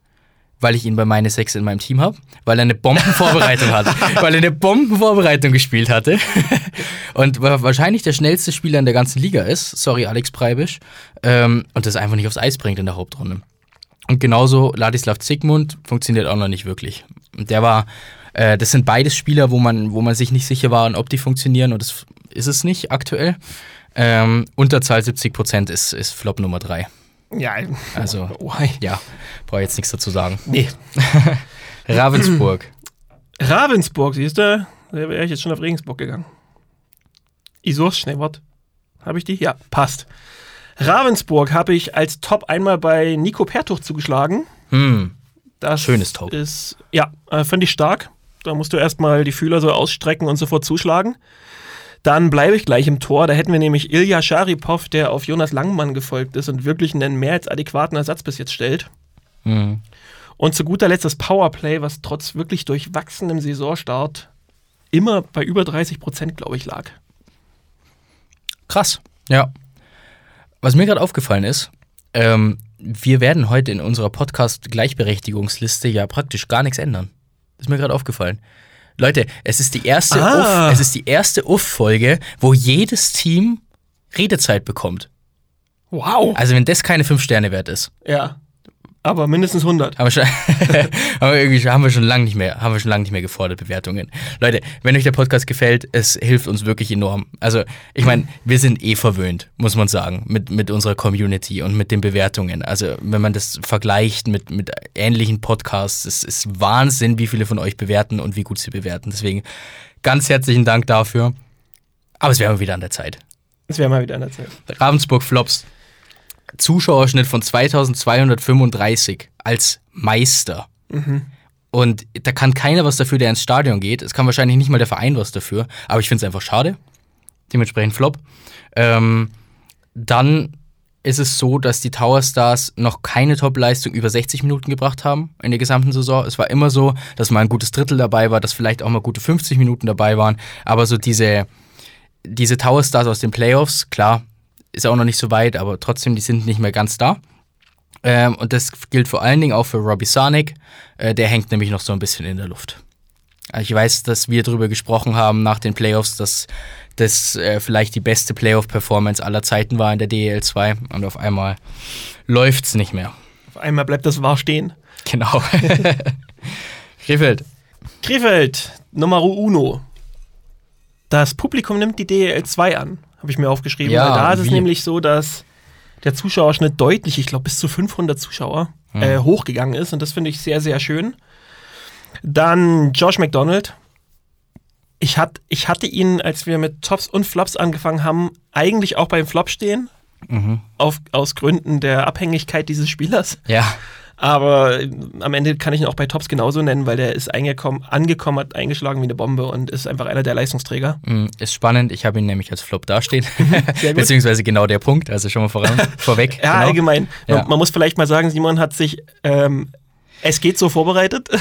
weil ich ihn bei meine Sechs in meinem Team habe, weil er eine Bombenvorbereitung hat, weil er eine Bombenvorbereitung gespielt hatte und wa- wahrscheinlich der schnellste Spieler in der ganzen Liga ist, sorry Alex Preibisch, ähm, und das einfach nicht aufs Eis bringt in der Hauptrunde. Und genauso Ladislav Zygmunt funktioniert auch noch nicht wirklich. Der war, äh, das sind beides Spieler, wo man, wo man sich nicht sicher war, ob die funktionieren und das ist es nicht aktuell. Ähm, Unterzahl 70% ist, ist Flop Nummer 3. Ja, Also, ja, brauche jetzt nichts dazu sagen. Nee. Ravensburg. Ravensburg, siehst du? Da wäre ich jetzt schon auf Regensburg gegangen. Isurs, schnell, Wort. Habe ich die? Ja, passt. Ravensburg habe ich als Top einmal bei Nico Pertuch zugeschlagen. Hm, Das Schönes Top. Ist, ja, äh, finde ich stark. Da musst du erstmal die Fühler so ausstrecken und sofort zuschlagen. Dann bleibe ich gleich im Tor. Da hätten wir nämlich Ilya Scharipov, der auf Jonas Langmann gefolgt ist und wirklich einen mehr als adäquaten Ersatz bis jetzt stellt. hm. Und zu guter Letzt das Powerplay, was trotz wirklich durchwachsenem Saisonstart immer bei über 30 Prozent, glaube ich, lag. Krass. Ja. Was mir gerade aufgefallen ist, ähm, wir werden heute in unserer Podcast-Gleichberechtigungsliste ja praktisch gar nichts ändern. Ist mir gerade aufgefallen. Leute, es ist die erste Ah. Uff, es ist die erste Uff-Folge, wo jedes Team Redezeit bekommt. Wow. Also wenn das keine 5 Sterne wert ist, Ja. Aber mindestens 100. haben wir schon, haben wir irgendwie, haben wir schon lange nicht mehr, haben wir schon lange nicht mehr gefordert Bewertungen. Leute, wenn euch der Podcast gefällt, es hilft uns wirklich enorm. Also ich meine, wir sind eh verwöhnt, muss man sagen, mit, mit unserer Community und mit den Bewertungen. Also wenn man das vergleicht mit, mit ähnlichen Podcasts, es ist Wahnsinn, wie viele von euch bewerten und wie gut sie bewerten. Deswegen ganz herzlichen Dank dafür. Aber es wäre mal wieder an der Zeit. Das wäre mal wieder an der Zeit. Ravensburg Flops. Zuschauerschnitt von 2235 als Meister. Und da kann keiner was dafür, der ins Stadion geht. Es kann wahrscheinlich nicht mal der Verein was dafür. Aber ich finde es einfach schade. Dementsprechend Flop. Ähm, dann ist es so, dass die Tower Stars noch keine Top-Leistung über 60 Minuten gebracht haben in der gesamten Saison. Es war immer so, dass mal ein gutes Drittel dabei war, dass vielleicht auch mal gute 50 Minuten dabei waren. Aber so diese, diese Tower Stars aus den Playoffs, klar, ist auch noch nicht so weit, aber trotzdem, die sind nicht mehr ganz da. Ähm, und das gilt vor allen Dingen auch für Robbie Sonic. Äh, der hängt nämlich noch so ein bisschen in der Luft. Also Ich weiß, dass wir darüber gesprochen haben nach den Playoffs, dass das äh, vielleicht die beste Playoff-Performance aller Zeiten war in der DEL 2 und auf einmal läuft's nicht mehr. Auf einmal bleibt das wahr stehen. Genau. Krefeld. Krefeld, Nummer uno. Das Publikum nimmt die DL2 an, habe ich mir aufgeschrieben. Ja, weil da ist es nämlich so, dass der Zuschauerschnitt deutlich, ich glaube bis zu 500 Zuschauer, äh, hochgegangen ist. Und das finde ich sehr, sehr schön. Dann Josh McDonald. Ich, hat, ich hatte ihn, als wir mit Tops und Flops angefangen haben, eigentlich auch beim Flop stehen. Mhm. Auf, aus Gründen der Abhängigkeit dieses Spielers. Ja, Aber äh, am Ende kann ich ihn auch bei Tops genauso nennen, weil der ist eingekommen, angekommen, hat eingeschlagen wie eine Bombe und ist einfach einer der Leistungsträger. mm, ist spannend. Ich habe ihn nämlich als Flop dastehen. Beziehungsweise genau der Punkt, also schon mal voran, vorweg. Ja, genau. allgemein. Ja. Man, man muss vielleicht mal sagen, Simon hat sich, ähm, es geht so vorbereitet.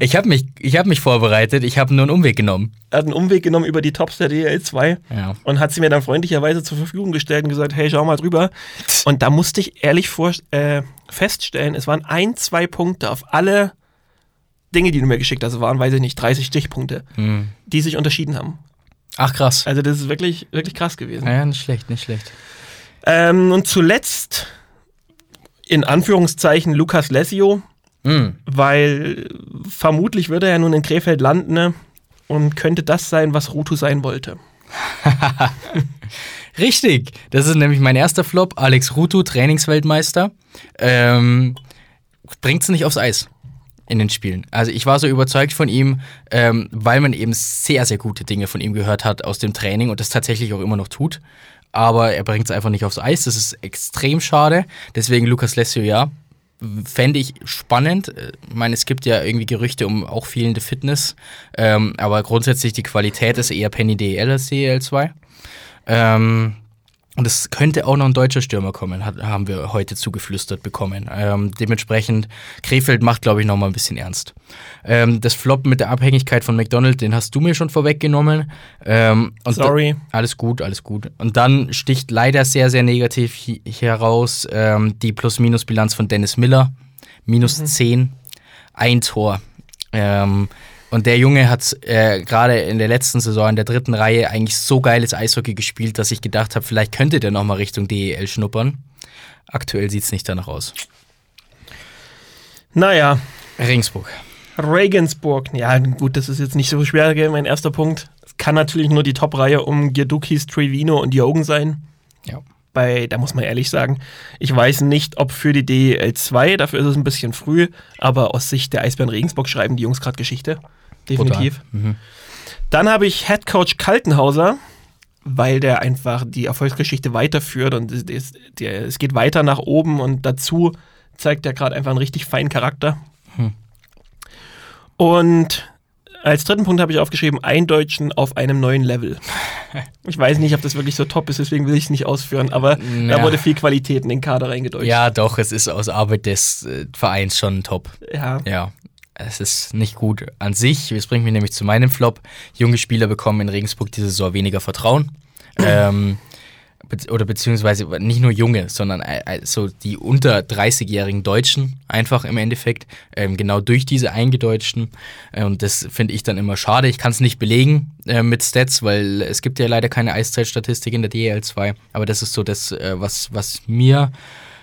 Ich habe mich, ich hab mich vorbereitet, ich habe nur einen Umweg genommen. Er hat einen Umweg genommen über die Tops der DL2 Ja. und hat sie mir dann freundlicherweise zur Verfügung gestellt und gesagt, hey, schau mal drüber. Und da musste ich ehrlich vor, äh, feststellen, es waren ein, zwei Punkte auf alle Dinge, die du mir geschickt hast, waren, weiß ich nicht, 30 Stichpunkte, Hm. die sich unterschieden haben. Ach krass. Also das ist wirklich, wirklich krass gewesen. Ja, nicht schlecht, nicht schlecht. Ähm, und zuletzt, in Anführungszeichen, Lukas Lessio, Hm. weil vermutlich wird er ja nun in Krefeld landen. Ne? und könnte das sein, was Rutu sein wollte. Richtig, das ist nämlich mein erster Flop. Alex Rutu, Trainingsweltmeister. Ähm, Bringt es nicht aufs Eis in den Spielen. Also ich war so überzeugt von ihm, ähm, weil man eben sehr, sehr gute Dinge von ihm gehört hat aus dem Training und das tatsächlich auch immer noch tut. Aber er bringt es einfach nicht aufs Eis. Das ist extrem schade. Deswegen Lukas Lessio, ja, fände ich spannend. Ich meine, es gibt ja irgendwie Gerüchte um auch fehlende Fitness, ähm, aber grundsätzlich die Qualität ist eher Penny DEL als DEL 2. Ähm, und es könnte auch noch ein deutscher Stürmer kommen, hat, haben wir heute zugeflüstert bekommen. Ähm, dementsprechend, Krefeld macht, glaube ich, noch mal ein bisschen ernst. Ähm, das Flop mit der Abhängigkeit von McDonald, den hast du mir schon vorweggenommen. Ähm, Sorry. Da, alles gut, alles gut. Und dann sticht leider sehr, sehr negativ heraus ähm, die Plus-Minus-Bilanz von Dennis Miller. Minus mhm. 10, ein Tor. Ähm, und der Junge hat äh, gerade in der letzten Saison in der dritten Reihe eigentlich so geiles Eishockey gespielt, dass ich gedacht habe, vielleicht könnte der nochmal Richtung DEL schnuppern. Aktuell sieht es nicht danach aus. Naja. Regensburg. Regensburg. Ja, gut, das ist jetzt nicht so schwer, mein erster Punkt. Es kann natürlich nur die Top-Reihe um Girdukis, Trevino und Jogen sein. Ja. Bei, da muss man ehrlich sagen, ich weiß nicht, ob für die DEL 2, dafür ist es ein bisschen früh, aber aus Sicht der Eisbären Regensburg schreiben die Jungs gerade Geschichte definitiv. Mhm. Dann habe ich Head Coach Kaltenhauser, weil der einfach die Erfolgsgeschichte weiterführt und es, es, geht weiter nach oben und dazu zeigt er gerade einfach einen richtig feinen Charakter. Mhm. Und als dritten Punkt habe ich aufgeschrieben, Eindeutschen auf einem neuen Level. Ich weiß nicht, ob das wirklich so top ist, deswegen will ich es nicht ausführen, aber ja. da wurde viel Qualität in den Kader reingedeutet. Ja, doch, es ist aus Arbeit des äh, Vereins schon top. Ja. Ja es ist nicht gut an sich. Das bringt mich nämlich zu meinem Flop. Junge Spieler bekommen in Regensburg diese Saison weniger Vertrauen. ähm, oder beziehungsweise nicht nur junge, sondern so die unter 30-jährigen Deutschen einfach im Endeffekt, ähm, genau durch diese Eingedeutschten. Äh, und das finde ich dann immer schade. Ich kann es nicht belegen äh, mit Stats, weil es gibt ja leider keine Eiszeitstatistik in der DEL2. Aber das ist so das, äh, was, was mir,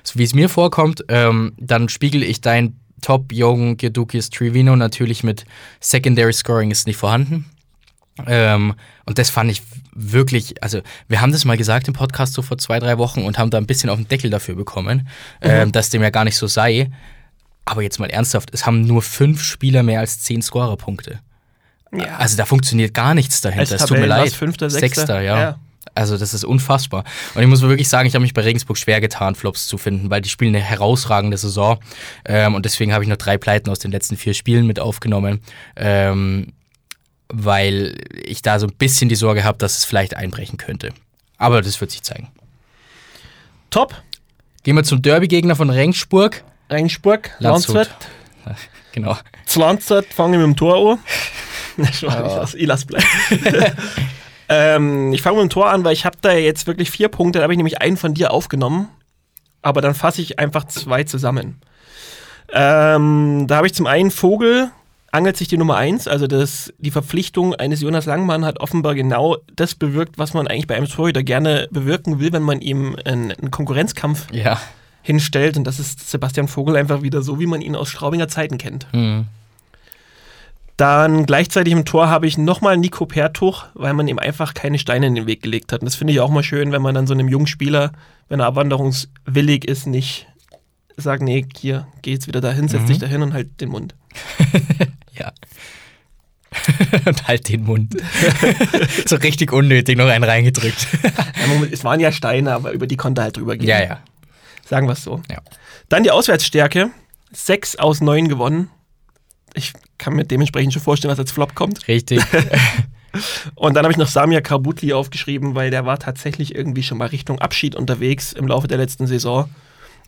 so wie es mir vorkommt. Ähm, dann spiegel ich dein Top, Young, Gedukis, Trivino natürlich mit Secondary Scoring ist nicht vorhanden. Ähm, und das fand ich wirklich, also wir haben das mal gesagt im Podcast so vor zwei, drei Wochen und haben da ein bisschen auf den Deckel dafür bekommen, mhm. ähm, dass dem ja gar nicht so sei. Aber jetzt mal ernsthaft, es haben nur fünf Spieler mehr als zehn Scorerpunkte. Ja. Also da funktioniert gar nichts dahinter. Es tut mir leid. Fünfter, Sechster, Sechster ja. ja. Also das ist unfassbar. Und ich muss wirklich sagen, ich habe mich bei Regensburg schwer getan, Flops zu finden, weil die spielen eine herausragende Saison. Ähm, und deswegen habe ich noch drei Pleiten aus den letzten vier Spielen mit aufgenommen, ähm, weil ich da so ein bisschen die Sorge habe, dass es vielleicht einbrechen könnte. Aber das wird sich zeigen. Top. Gehen wir zum Derby-Gegner von Regensburg. Regensburg, Landshut. Genau. Zu Landshut fange ich mit dem Tor an. ich lasse bleiben. Ähm, ich fange mit dem Tor an, weil ich habe da jetzt wirklich vier Punkte. Da habe ich nämlich einen von dir aufgenommen. Aber dann fasse ich einfach zwei zusammen. Ähm, da habe ich zum einen Vogel, angelt sich die Nummer eins. Also das, die Verpflichtung eines Jonas Langmann hat offenbar genau das bewirkt, was man eigentlich bei einem Torhüter gerne bewirken will, wenn man ihm einen, einen Konkurrenzkampf ja. hinstellt. Und das ist Sebastian Vogel einfach wieder so, wie man ihn aus Straubinger Zeiten kennt. Mhm. Dann gleichzeitig im Tor habe ich nochmal Nico Pertuch, weil man ihm einfach keine Steine in den Weg gelegt hat. Und das finde ich auch mal schön, wenn man dann so einem jungen Spieler, wenn er abwanderungswillig ist, nicht sagt, nee, hier, geh jetzt wieder dahin, setz mhm. dich dahin und halt den Mund. ja. und halt den Mund. so richtig unnötig noch einen reingedrückt. es waren ja Steine, aber über die konnte er halt drüber gehen. Ja, ja. Sagen wir es so. Ja. Dann die Auswärtsstärke. Sechs aus neun gewonnen ich kann mir dementsprechend schon vorstellen, was als Flop kommt. Richtig. Und dann habe ich noch Samia Karbutli aufgeschrieben, weil der war tatsächlich irgendwie schon mal Richtung Abschied unterwegs im Laufe der letzten Saison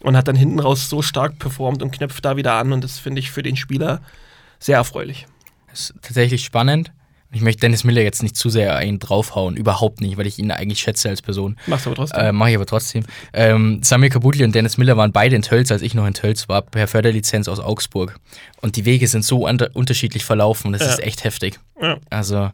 und hat dann hinten raus so stark performt und knöpft da wieder an und das finde ich für den Spieler sehr erfreulich. Das ist tatsächlich spannend. Ich möchte Dennis Miller jetzt nicht zu sehr einen draufhauen, überhaupt nicht, weil ich ihn eigentlich schätze als Person. Machst du aber trotzdem. Äh, mach ich aber trotzdem. Ähm, Samir Kabutli und Dennis Miller waren beide in Tölz, als ich noch in Tölz war, per Förderlizenz aus Augsburg. Und die Wege sind so unterschiedlich verlaufen, das ja. ist echt heftig. Ja. Also,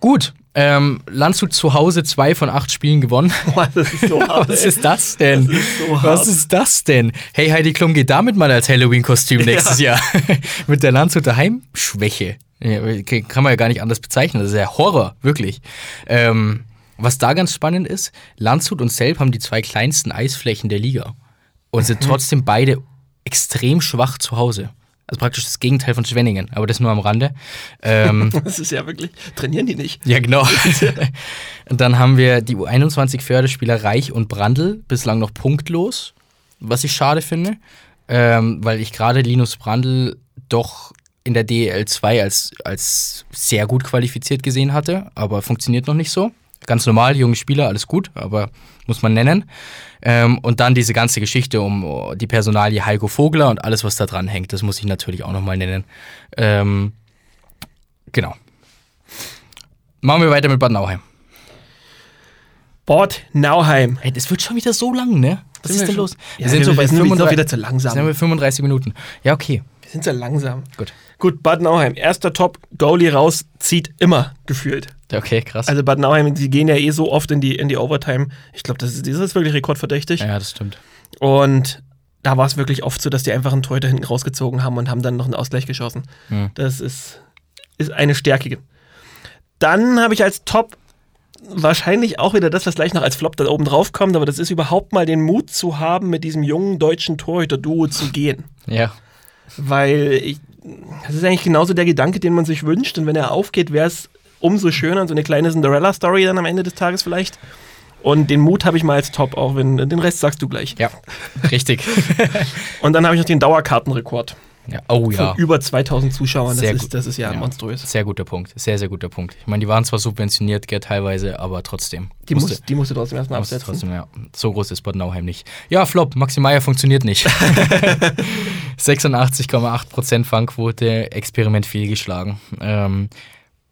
gut. Ähm, Landshut zu Hause zwei von acht Spielen gewonnen. Boah, das ist so hart, Was ist das denn? Das ist so Was ist das denn? Hey, Heidi Klum geht damit mal als Halloween-Kostüm nächstes ja. Jahr. Mit der Landshuter Heimschwäche. Kann man ja gar nicht anders bezeichnen. Das ist ja Horror, wirklich. Ähm, was da ganz spannend ist, Landshut und Selb haben die zwei kleinsten Eisflächen der Liga und sind trotzdem beide extrem schwach zu Hause. Also praktisch das Gegenteil von Schwenningen, aber das nur am Rande. Ähm, Das ist ja wirklich, trainieren die nicht. ja, genau. und dann haben wir die U21 Förderspieler Reich und Brandl, bislang noch punktlos, was ich schade finde, ähm, weil ich gerade Linus Brandl doch in der DEL2 als, als sehr gut qualifiziert gesehen hatte, aber funktioniert noch nicht so. Ganz normal, junge Spieler, alles gut, aber muss man nennen. Ähm, und dann diese ganze Geschichte um oh, die Personalie Heiko Vogler und alles, was da dran hängt, das muss ich natürlich auch nochmal nennen. Ähm, genau. Machen wir weiter mit Bad Nauheim. Bad Nauheim. Ey, das wird schon wieder so lang, ne? Was Sind ist denn los? Ja, wir- sind nämlich doch wieder zu langsam. Sind wir 35 Minuten. Ja, okay. Wir sind so langsam. Gut. Gut, Bad Nauheim. Erster Top, Goalie raus, zieht immer gefühlt. Okay, krass. Also Bad Nauheim, die gehen ja eh so oft in die, in die Overtime. Ich glaube, das ist, das ist wirklich rekordverdächtig. ja, das stimmt. Und da war es wirklich oft so, dass die einfach einen Torhüter hinten rausgezogen haben und haben dann noch einen Ausgleich geschossen. Hm. Das ist, ist eine Stärke. Dann habe ich als Top wahrscheinlich auch wieder das, was gleich noch als Flop da oben drauf kommt, aber das ist überhaupt mal den Mut zu haben, mit diesem jungen deutschen Torhüter-Duo zu gehen. Ja. Weil ich, das ist eigentlich genauso der Gedanke, den man sich wünscht. Und wenn er aufgeht, wäre es umso schöner. So eine kleine Cinderella-Story dann am Ende des Tages vielleicht. Und den Mut habe ich mal als Top, auch wenn den Rest sagst du gleich. Ja, richtig. Und dann habe ich noch den Dauerkartenrekord ja. Oh ja. von über 2000 Zuschauern. Das ist, das ist ja, Ja. monströs. Sehr guter Punkt. Sehr, sehr guter Punkt. Ich meine, die waren zwar subventioniert, gell, teilweise, aber trotzdem. Die, Musste- muss, die musst du trotzdem erstmal musste absetzen. trotzdem, ja. So groß ist Bad Nauheim nicht. Ja, Flop. Maxi Meyer funktioniert nicht. 86,8% Fangquote, Experiment fehlgeschlagen. Ähm,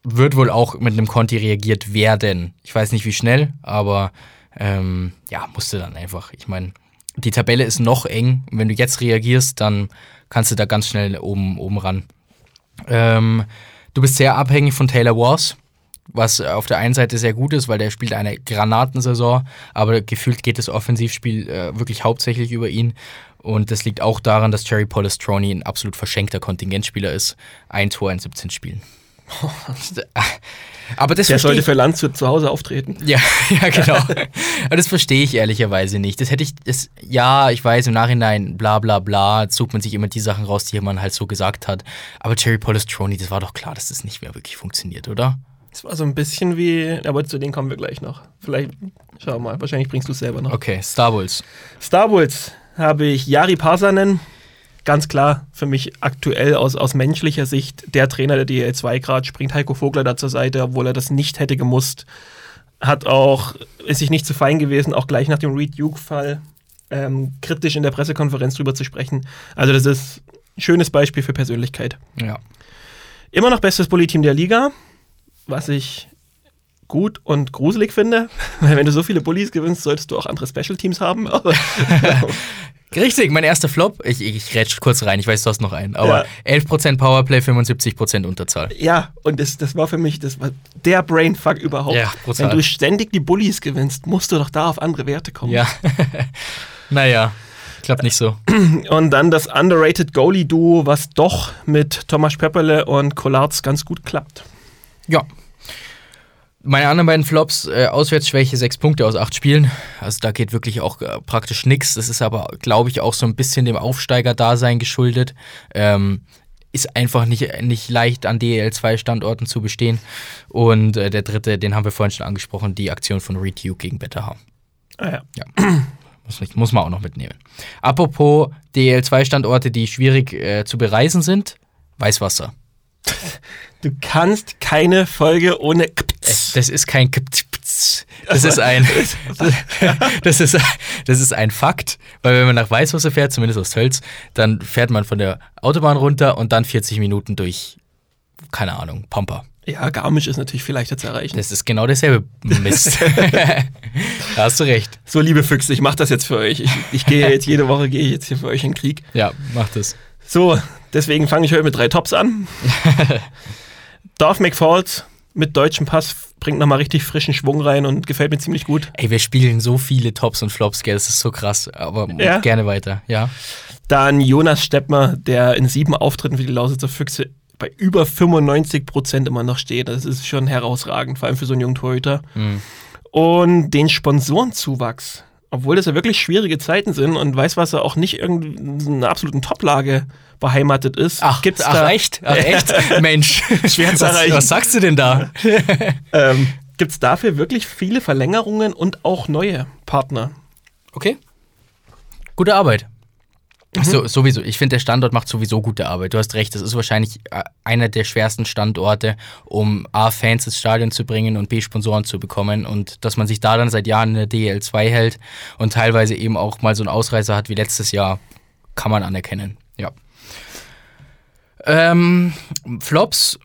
wird wohl auch mit einem Conti reagiert werden. Ich weiß nicht wie schnell, aber ähm, ja, musste dann einfach. Ich meine, die Tabelle ist noch eng. Wenn du jetzt reagierst, dann kannst du da ganz schnell oben, oben ran. Ähm, du bist sehr abhängig von Taylor Wars, was auf der einen Seite sehr gut ist, weil der spielt eine Granatensaison, aber gefühlt geht das Offensivspiel äh, wirklich hauptsächlich über ihn. Und das liegt auch daran, dass Jerry Polistroni ein absolut verschenkter Kontingentspieler ist. Ein Tor in 17 Spielen. aber das Der sollte ich für Landshut zu Hause auftreten. ja, ja, genau. Aber das verstehe ich ehrlicherweise nicht. Das hätte ich, das, ja, ich weiß, im Nachhinein, bla bla bla, sucht man sich immer die Sachen raus, die man halt so gesagt hat. Aber Jerry Polistroni, das war doch klar, dass das nicht mehr wirklich funktioniert, oder? Das war so ein bisschen wie, aber zu denen kommen wir gleich noch. Vielleicht, schau mal, wahrscheinlich bringst du es selber noch. Okay, Star Wars. Star Wars habe ich Jari Parsanen. Ganz klar, für mich aktuell aus, aus menschlicher Sicht der Trainer der DL2 gerade springt Heiko Vogler da zur Seite, obwohl er das nicht hätte gemusst. Hat auch, ist sich nicht zu fein gewesen, auch gleich nach dem Reed Duke-Fall ähm, kritisch in der Pressekonferenz drüber zu sprechen. Also, das ist ein schönes Beispiel für Persönlichkeit. Ja. Immer noch bestes Bully-Team der Liga, was ich gut und gruselig finde, weil wenn du so viele Bullies gewinnst, solltest du auch andere Special-Teams haben. Aber Richtig, mein erster Flop. Ich, ich, rätsch kurz rein, ich weiß, du hast noch einen. Aber Ja. 11% Powerplay, 75% Unterzahl. ja, und das, das war für mich das war der Brainfuck überhaupt. Ja, brutal. wenn du ständig die Bullies gewinnst, musst du doch da auf andere Werte kommen. Ja. naja, klappt nicht so. Und dann das underrated Goalie-Duo, was doch mit Thomas Pepperle und Collards ganz gut klappt. Ja. Meine anderen beiden Flops, äh, Auswärtsschwäche, sechs Punkte aus acht Spielen. Also da geht wirklich auch äh, praktisch nichts. Das ist aber, glaube ich, auch so ein bisschen dem Aufsteiger-Dasein geschuldet. Ähm, ist einfach nicht, nicht leicht an DEL2-Standorten zu bestehen. Und äh, der dritte, den haben wir vorhin schon angesprochen, die Aktion von Reed gegen Betterham. Ah, ja. Muss, nicht, muss man auch noch mitnehmen. Apropos DEL2-Standorte, die schwierig äh, zu bereisen sind, Weißwasser. Du kannst keine Folge ohne Äh, Das ist kein Kpts. Das ist ein das ist, das ist ein Fakt, weil wenn man nach Weißwasser fährt, zumindest aus Tölz, dann fährt man von der Autobahn runter und dann 40 Minuten durch keine Ahnung, Pampa. Ja, Garmisch ist natürlich viel leichter zu erreichen. Das ist genau derselbe Mist. da hast du recht. So, liebe Füchse, ich mache das jetzt für euch. Ich, ich gehe jetzt jede Woche gehe ich jetzt hier für euch in den Krieg. Ja, mach das. So, deswegen fange ich heute mit drei Tops an. Dorf McFalls mit deutschem Pass bringt nochmal richtig frischen Schwung rein und gefällt mir ziemlich gut. Ey, wir spielen so viele Tops und Flops, gell, das ist so krass, aber Ja. gerne weiter, ja. Dann Jonas Steppmer, der in sieben Auftritten für die Lausitzer Füchse bei über 95 Prozent immer noch steht. Das ist schon herausragend, vor allem für so einen jungen Torhüter. Mhm. Und den Sponsorenzuwachs, obwohl das ja wirklich schwierige Zeiten sind und Weißwasser auch nicht in einer absoluten Toplage beheimatet ist, Ach, gibt's ach da, echt? Ach echt? Mensch. Schwer zu was, erreichen. was sagst du denn da? ähm, gibt es dafür wirklich viele Verlängerungen und auch neue Partner. Okay. Gute Arbeit. So, sowieso. Ich finde, der Standort macht sowieso gute Arbeit. Du hast recht, das ist wahrscheinlich äh, einer der schwersten Standorte, um A, Fans ins Stadion zu bringen und B, Sponsoren zu bekommen. Und dass man sich da dann seit Jahren in der DL2 hält und teilweise eben auch mal so einen Ausreißer hat wie letztes Jahr, kann man anerkennen. Ja. Ähm, Flops,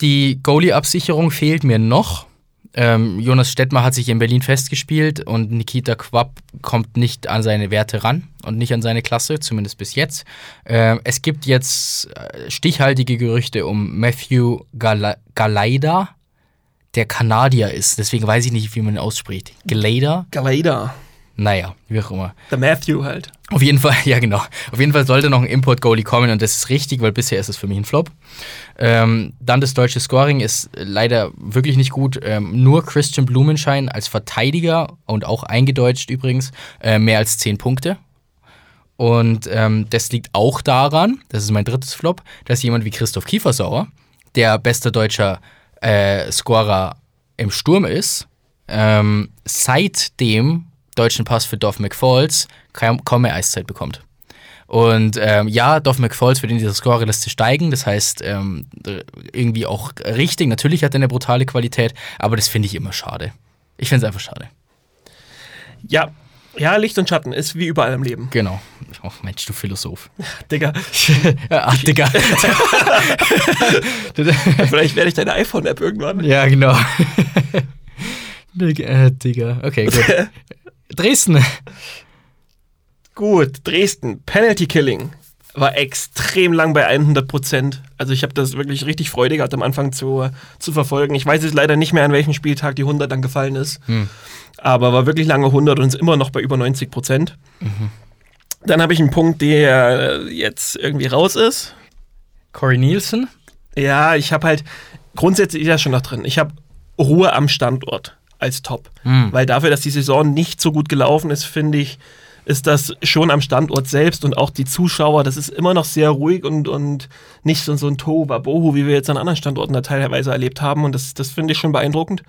die Goalie-Absicherung fehlt mir noch. Ähm, Jonas Stettmer hat sich in Berlin festgespielt und Nikita Quapp kommt nicht an seine Werte ran und nicht an seine Klasse, zumindest bis jetzt. Ähm, es gibt jetzt äh, stichhaltige Gerüchte um Matthew Gala Galaida, der Kanadier ist. Deswegen weiß ich nicht, wie man ihn ausspricht. Galaida? Galaida. Naja, wie auch immer. Der Matthew halt. Auf jeden Fall, ja genau. Auf jeden Fall sollte noch ein Import-Goalie kommen und das ist richtig, weil bisher ist es für mich ein Flop. Ähm, dann das deutsche Scoring ist leider wirklich nicht gut. Ähm, nur Christian Blumenschein als Verteidiger und auch eingedeutscht übrigens äh, mehr als 10 Punkte. Und ähm, das liegt auch daran, das ist mein drittes Flop, dass jemand wie Christoph Kiefersauer, der bester deutscher äh, Scorer im Sturm ist, ähm, seit dem deutschen Pass für Dorf McFalls kaum, kaum mehr Eiszeit bekommt. Und ähm, ja, Dorf McFalls wird in dieser Scorerliste steigen, das heißt ähm, irgendwie auch richtig. Natürlich hat er eine brutale Qualität, aber das finde ich immer schade. Ich finde es einfach schade. Ja. Ja, Licht und Schatten ist wie überall im Leben. Genau. Oh Mensch, du Philosoph. Digga, Ach, Digga. vielleicht werde ich deine iPhone-App irgendwann. ja, genau. Digga, äh, Digga. Okay, gut. Dresden. Gut, Dresden. Penalty Killing war extrem lang bei 100 Prozent. Also ich habe das wirklich richtig freudig gehabt am Anfang zu, zu verfolgen. Ich weiß jetzt leider nicht mehr, an welchem Spieltag die 100 dann gefallen ist. Hm. Aber war wirklich lange 100 und ist immer noch bei über 90 Prozent. Dann habe ich einen Punkt, der jetzt irgendwie raus ist. Corey Nielsen. Ja, ich habe halt, grundsätzlich ist ja schon noch drin. Ich habe Ruhe am Standort als Top. Hm. Weil dafür, dass die Saison nicht so gut gelaufen ist, finde ich, ist das schon am Standort selbst und auch die Zuschauer, das ist immer noch sehr ruhig und, und nicht so, so ein Tohuwabohu, wie wir jetzt an anderen Standorten da teilweise erlebt haben. Und das, das finde ich schon beeindruckend.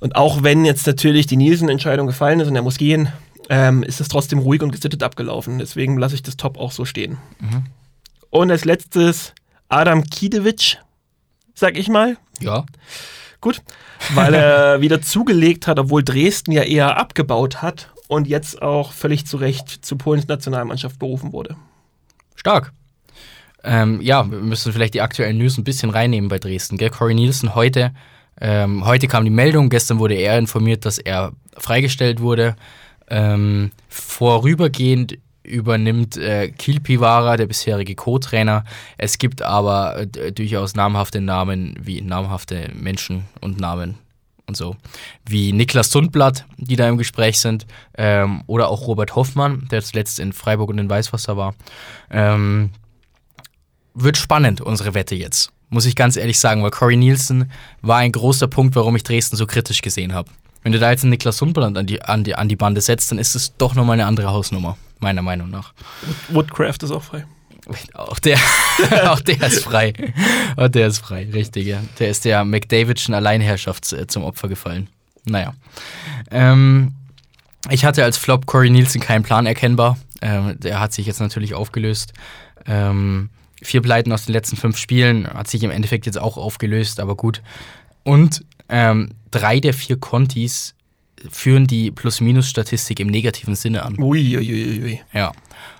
Und auch wenn jetzt natürlich die Nielsen-Entscheidung gefallen ist und er muss gehen, ähm, ist es trotzdem ruhig und gesittet abgelaufen. Deswegen lasse ich das Top auch so stehen. Und als letztes Adam Kiedewitsch, sag ich mal. Ja. Gut, weil er wieder zugelegt hat, obwohl Dresden ja eher abgebaut hat und jetzt auch völlig zu Recht zu Polens Nationalmannschaft berufen wurde. Stark. Ähm, ja, wir müssen vielleicht die aktuellen News ein bisschen reinnehmen bei Dresden. Gell? Corey Nielsen heute, ähm, heute kam die Meldung, gestern wurde er informiert, dass er freigestellt wurde. Ähm, vorübergehend übernimmt äh, Kilpivara, der bisherige Co-Trainer. Es gibt aber äh, durchaus namhafte Namen, wie namhafte Menschen und Namen und so, wie Niklas Sundblatt, die da im Gespräch sind, ähm, oder auch Robert Hoffmann, der zuletzt in Freiburg und in Weißwasser war. Ähm, wird spannend, unsere Wette jetzt. Muss ich ganz ehrlich sagen, weil Corey Nielsen war ein großer Punkt, warum ich Dresden so kritisch gesehen habe. Wenn du da jetzt einen Niklas Sundblatt an die, an, die, an die Bande setzt, dann ist es doch nochmal eine andere Hausnummer, meiner Meinung nach. Woodcraft ist auch frei. Auch der, auch der ist frei. Auch der ist frei, richtig, ja. Der ist der McDavidschen Alleinherrschaft äh, zum Opfer gefallen. Naja. Ähm, ich hatte als Flop Corey Nielsen keinen Plan erkennbar. Ähm, der hat sich jetzt natürlich aufgelöst. Ähm, vier Pleiten aus den letzten fünf Spielen hat sich im Endeffekt jetzt auch aufgelöst, aber gut. Und ähm, drei der vier Contis führen die Plus-Minus-Statistik im negativen Sinne an. Uiuiui. Ja.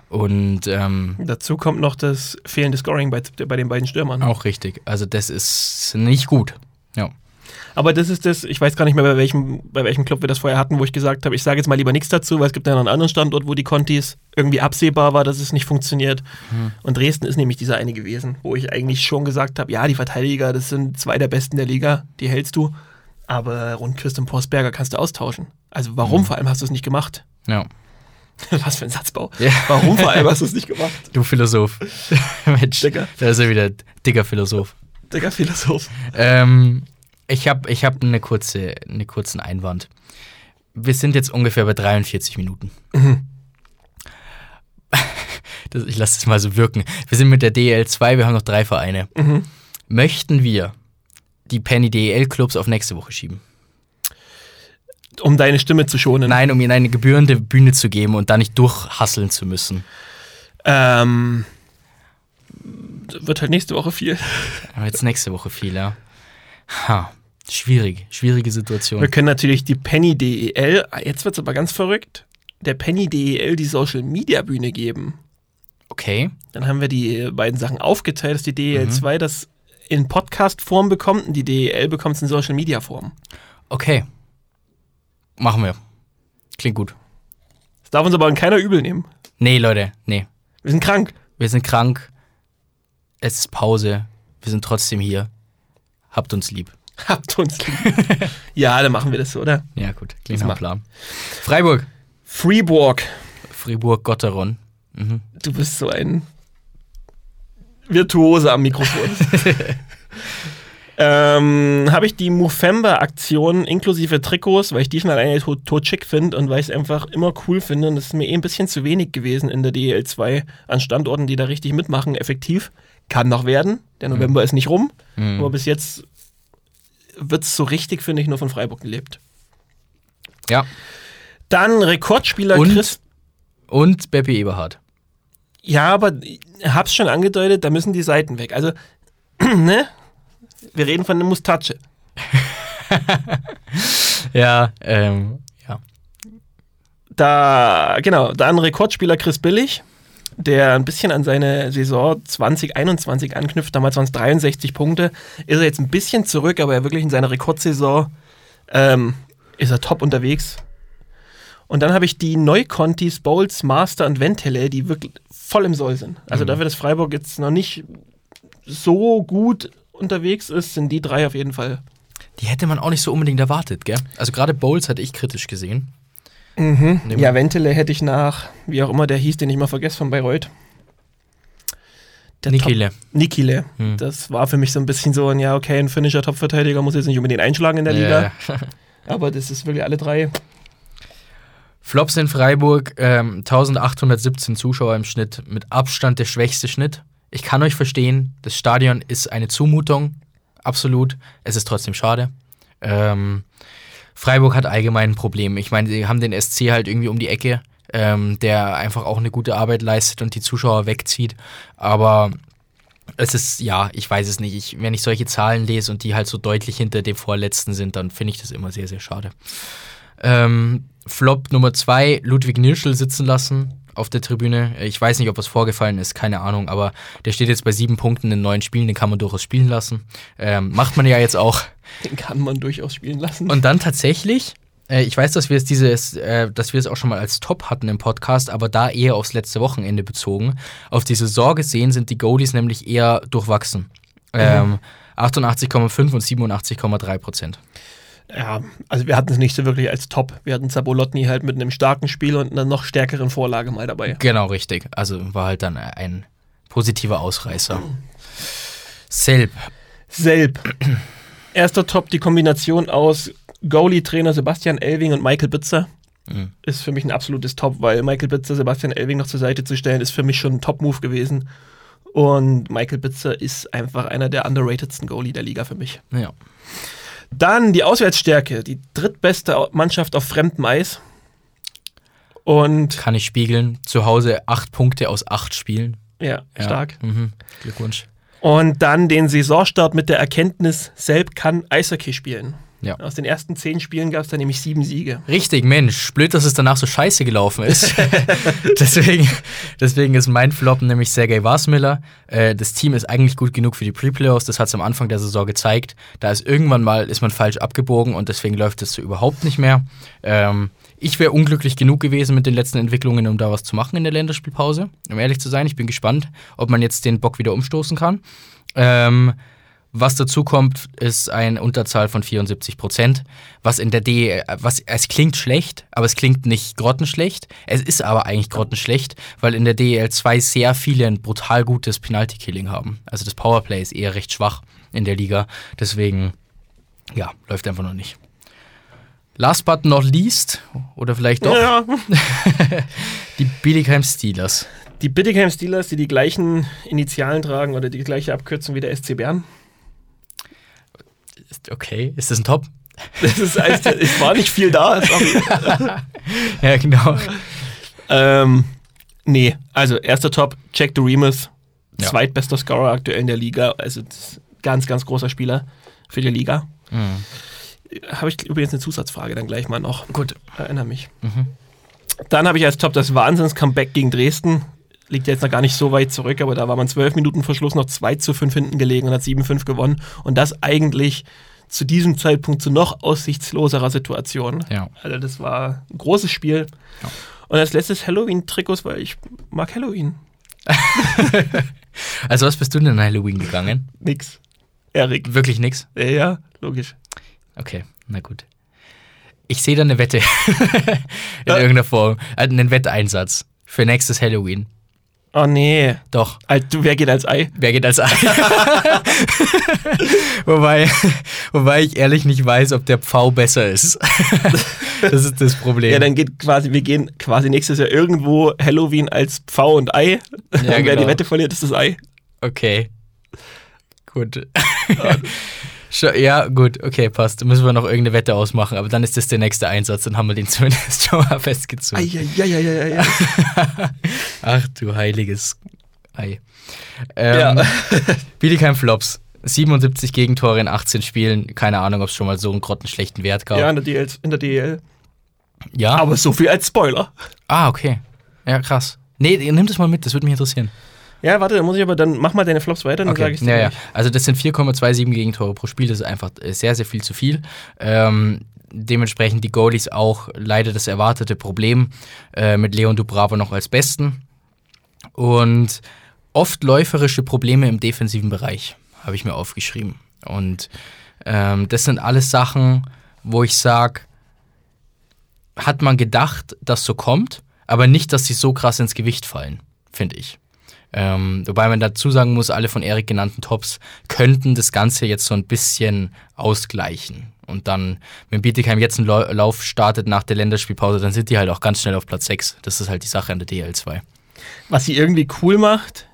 Und ähm, Dazu kommt noch das fehlende Scoring bei, bei den beiden Stürmern. auch richtig. Also das ist nicht gut. Ja. Aber das ist das, ich weiß gar nicht mehr, bei welchem, bei welchem Club wir das vorher hatten, wo ich gesagt habe, ich sage jetzt mal lieber nichts dazu, weil es gibt ja noch einen anderen Standort, wo die Contis irgendwie absehbar war, dass es nicht funktioniert. Und Dresden ist nämlich dieser eine gewesen, wo ich eigentlich schon gesagt habe, ja, die Verteidiger, das sind zwei der besten der Liga, die hältst du. Aber Rundquist und Postberger kannst du austauschen. Also warum vor allem hast du es nicht gemacht? Ja. Was für ein Satzbau. Ja. Warum vor allem hast du es nicht gemacht? Du Philosoph. Mensch, Digga. da ist er wieder, dicker Philosoph. Digga, Philosoph. Ähm, ich habe ich hab eine kurze, einen kurzen Einwand. Wir sind jetzt ungefähr bei 43 Minuten. Das, ich lasse es mal so wirken. Wir sind mit der DEL2, wir haben noch drei Vereine. Möchten wir die Penny DEL-Clubs auf nächste Woche schieben? Um deine Stimme zu schonen. Nein, um ihnen eine gebührende Bühne zu geben und da nicht durchhasseln zu müssen. Ähm, wird halt nächste Woche viel. Aber jetzt nächste Woche viel, ja. Ha, schwierig, schwierige Situation. Wir können natürlich die Penny DEL, ah, jetzt wird es aber ganz verrückt, der Penny DEL die Social Media Bühne geben. Okay, Dann haben wir die beiden Sachen aufgeteilt, dass die DEL 2 das in Podcast-Form bekommt und die DEL bekommt es in Social Media Form. okay. Machen wir. Klingt gut. Das darf uns aber keiner übel nehmen. Nee, Leute, nee. Wir sind krank. Wir sind krank. Es ist Pause. Wir sind trotzdem hier. Habt uns lieb. Habt uns lieb. ja, dann machen wir das so, oder? Ja, gut. Klingt nach Plan. Freiburg. Freeborg. Fribourg-Gotteron. Mhm. Du bist so ein Virtuose am Mikrofon. ähm, habe ich die Movember-Aktion inklusive Trikots, weil ich die schon alleine tot, tot schick finde und weil ich es einfach immer cool finde. Und das ist mir eh ein bisschen zu wenig gewesen in der DEL2 an Standorten, die da richtig mitmachen, effektiv. Kann noch werden. Der November ist nicht rum. Mhm. Aber bis jetzt wird es so richtig, finde ich, nur von Freiburg gelebt. Ja. Dann Rekordspieler Und? Chris Und Beppe Eberhardt. Ja, aber ich hab's schon angedeutet, da müssen die Seiten weg. Also, ne? Wir reden von einer Mustache. Ja, ähm, ja. Da, genau, dann Rekordspieler Chris Billig, der ein bisschen an seine Saison 2021 anknüpft. Damals waren es 63 Punkte. Ist er jetzt ein bisschen zurück, aber er wirklich in seiner Rekordsaison ähm, ist er top unterwegs. Und dann habe ich die Neucontis, Bowls, Master und Ventele, die wirklich voll im Soll sind. Also dafür, dass Freiburg jetzt noch nicht so gut unterwegs ist, sind die drei auf jeden Fall. Die hätte man auch nicht so unbedingt erwartet, gell? Also gerade Bowles hatte ich kritisch gesehen. Mhm. Ja. Ventele hätte ich nach, wie auch immer der hieß, den ich mal vergesse von Bayreuth. Der Nikile. Top- Nikile. Hm. Das war für mich so ein bisschen so ein, ja, okay, ein finnischer Top-Verteidiger muss jetzt nicht unbedingt einschlagen in der Liga. Ja. Aber das ist wirklich alle drei. Flops in Freiburg, ähm, 1817 Zuschauer im Schnitt, mit Abstand der schwächste Schnitt. Ich kann euch verstehen, das Stadion ist eine Zumutung, absolut. Es ist trotzdem schade. Ähm, Freiburg hat allgemein ein Problem. Ich meine, sie haben den SC halt irgendwie um die Ecke, ähm, der einfach auch eine gute Arbeit leistet und die Zuschauer wegzieht. Aber es ist, ja, ich weiß es nicht. Ich, wenn ich solche Zahlen lese und die halt so deutlich hinter dem Vorletzten sind, dann finde ich das immer sehr, sehr schade. Ähm, Flop Nummer zwei, Ludwig Nirschl sitzen lassen auf der Tribüne. Ich weiß nicht, ob was vorgefallen ist, keine Ahnung, aber der steht jetzt bei sieben Punkten in neun Spielen, den kann man durchaus spielen lassen. Ähm, macht man ja jetzt auch. Den kann man durchaus spielen lassen. Und dann tatsächlich, äh, ich weiß, dass wir es dieses, äh, dass wir es auch schon mal als Top hatten im Podcast, aber da eher aufs letzte Wochenende bezogen. Auf die Saison gesehen sind die Goalies nämlich eher durchwachsen. Ähm, 88,5 und 87,3 Prozent. Ja, also wir hatten es nicht so wirklich als Top. Wir hatten Zabolotny halt mit einem starken Spiel und einer noch stärkeren Vorlage mal dabei. Genau, richtig. Also war halt dann ein positiver Ausreißer. Selb. Selb. Erster Top, die Kombination aus Goalie-Trainer Sebastian Elving und Michael Bitzer. Mhm. Ist für mich ein absolutes Top, weil Michael Bitzer Sebastian Elving noch zur Seite zu stellen, ist für mich schon ein Top-Move gewesen. Und Michael Bitzer ist einfach einer der underratedsten Goalie der Liga für mich. Ja. Dann die Auswärtsstärke, die drittbeste Mannschaft auf fremdem Eis. Und Kann ich spiegeln. Zu Hause acht Punkte aus acht Spielen. ja, Ja. stark. Mhm. Glückwunsch. Und dann den Saisonstart mit der Erkenntnis, Selb kann Eishockey spielen. Ja. Aus den ersten zehn Spielen gab es dann nämlich sieben Siege. Richtig, Mensch. Blöd, dass es danach so scheiße gelaufen ist. deswegen, deswegen ist mein Flop nämlich Sergei Wasmiller. Äh, das Team ist eigentlich gut genug für die Pre-Playoffs. Das hat es am Anfang der Saison gezeigt. Da ist irgendwann mal ist man falsch abgebogen und deswegen läuft es so überhaupt nicht mehr. Ähm, ich wäre unglücklich genug gewesen mit den letzten Entwicklungen, um da was zu machen in der Länderspielpause. Um ehrlich zu sein, ich bin gespannt, ob man jetzt den Bock wieder umstoßen kann. Ähm, Was dazu kommt, ist eine Unterzahl von 74 Prozent, was in der D, was es klingt schlecht, aber es klingt nicht grottenschlecht. Es ist aber eigentlich grottenschlecht, weil in der DEL 2 sehr viele ein brutal gutes Penalty-Killing haben. Also das Powerplay ist eher recht schwach in der Liga, deswegen ja, läuft einfach noch nicht. Last but not least, oder vielleicht doch, Ja, die Bietigheim Steelers. die Bittigheim Steelers, die die gleichen Initialen tragen oder die gleiche Abkürzung wie der SC Bern. Okay, ist das ein Top? Das ist, also, es war nicht viel da. Ja, genau. ähm, nee, also erster Top, Jack Remus, Ja. zweitbester Scorer aktuell in der Liga. Also ganz, ganz großer Spieler für die Liga. Mhm. Habe ich übrigens eine Zusatzfrage dann gleich mal noch. Gut. Erinnere mich. Mhm. Dann habe ich als Top das Wahnsinns-Comeback gegen Dresden. Liegt jetzt noch gar nicht so weit zurück, aber da war man zwölf Minuten vor Schluss noch 2 zu 5 hinten gelegen und hat 7-5 gewonnen. Und das eigentlich zu diesem Zeitpunkt zu noch aussichtsloserer Situation. Ja. Also das war ein großes Spiel. Ja. Und als letztes Halloween-Trikots, weil ich mag Halloween. Also, was bist du denn an Halloween gegangen? Nix. Erik. Wirklich nix? Ja, ja, logisch. Okay, na gut. Ich sehe da eine Wette in Ja. irgendeiner Form. Äh, einen Wetteinsatz für nächstes Halloween. Oh nee. Doch, du, wer geht als Ei? wer geht als Ei? wobei, wobei ich ehrlich nicht weiß, ob der Pfau besser ist. das ist das Problem. Ja, dann geht quasi, wir gehen quasi nächstes Jahr irgendwo Halloween als Pfau und Ei. und wer genau. die Wette verliert, ist das Ei. Okay. Gut. Ja, gut, okay, passt. Müssen wir noch irgendeine Wette ausmachen, aber dann ist das der nächste Einsatz, dann haben wir den zumindest schon mal festgezogen. Eieieiei. Ach du heiliges Ei. Ähm, Ja. Bietigheim Flops. 77 Gegentore in 18 Spielen. Keine Ahnung, ob es schon mal so einen grottenschlechten Wert gab. ja, in der, DL, in der DL. Ja? Aber so viel als Spoiler. ah, okay. Ja, krass. Nee, nimm das mal mit, das würde mich interessieren. Ja, warte, dann muss ich aber dann mach mal deine Flops weiter, dann sage ich dir ja, ja. Also das sind 4,27 Gegentore pro Spiel, das ist einfach äh, sehr, sehr viel zu viel. Ähm, dementsprechend die Goalies auch leider das erwartete Problem äh, mit Leon Dubrava noch als Besten. Und oft läuferische Probleme im defensiven Bereich, habe ich mir aufgeschrieben. Und ähm, das sind alles Sachen, wo ich sage, hat man gedacht, dass so kommt, aber nicht, dass sie so krass ins Gewicht fallen, finde ich. Ähm, wobei man dazu sagen muss, alle von Erik genannten Tops könnten das Ganze jetzt so ein bisschen ausgleichen. Und dann, wenn Bietigheim jetzt einen Lau- Lauf startet nach der Länderspielpause, dann sind die halt auch ganz schnell auf Platz 6. Das ist halt die Sache an der DL2. Was sie irgendwie cool macht,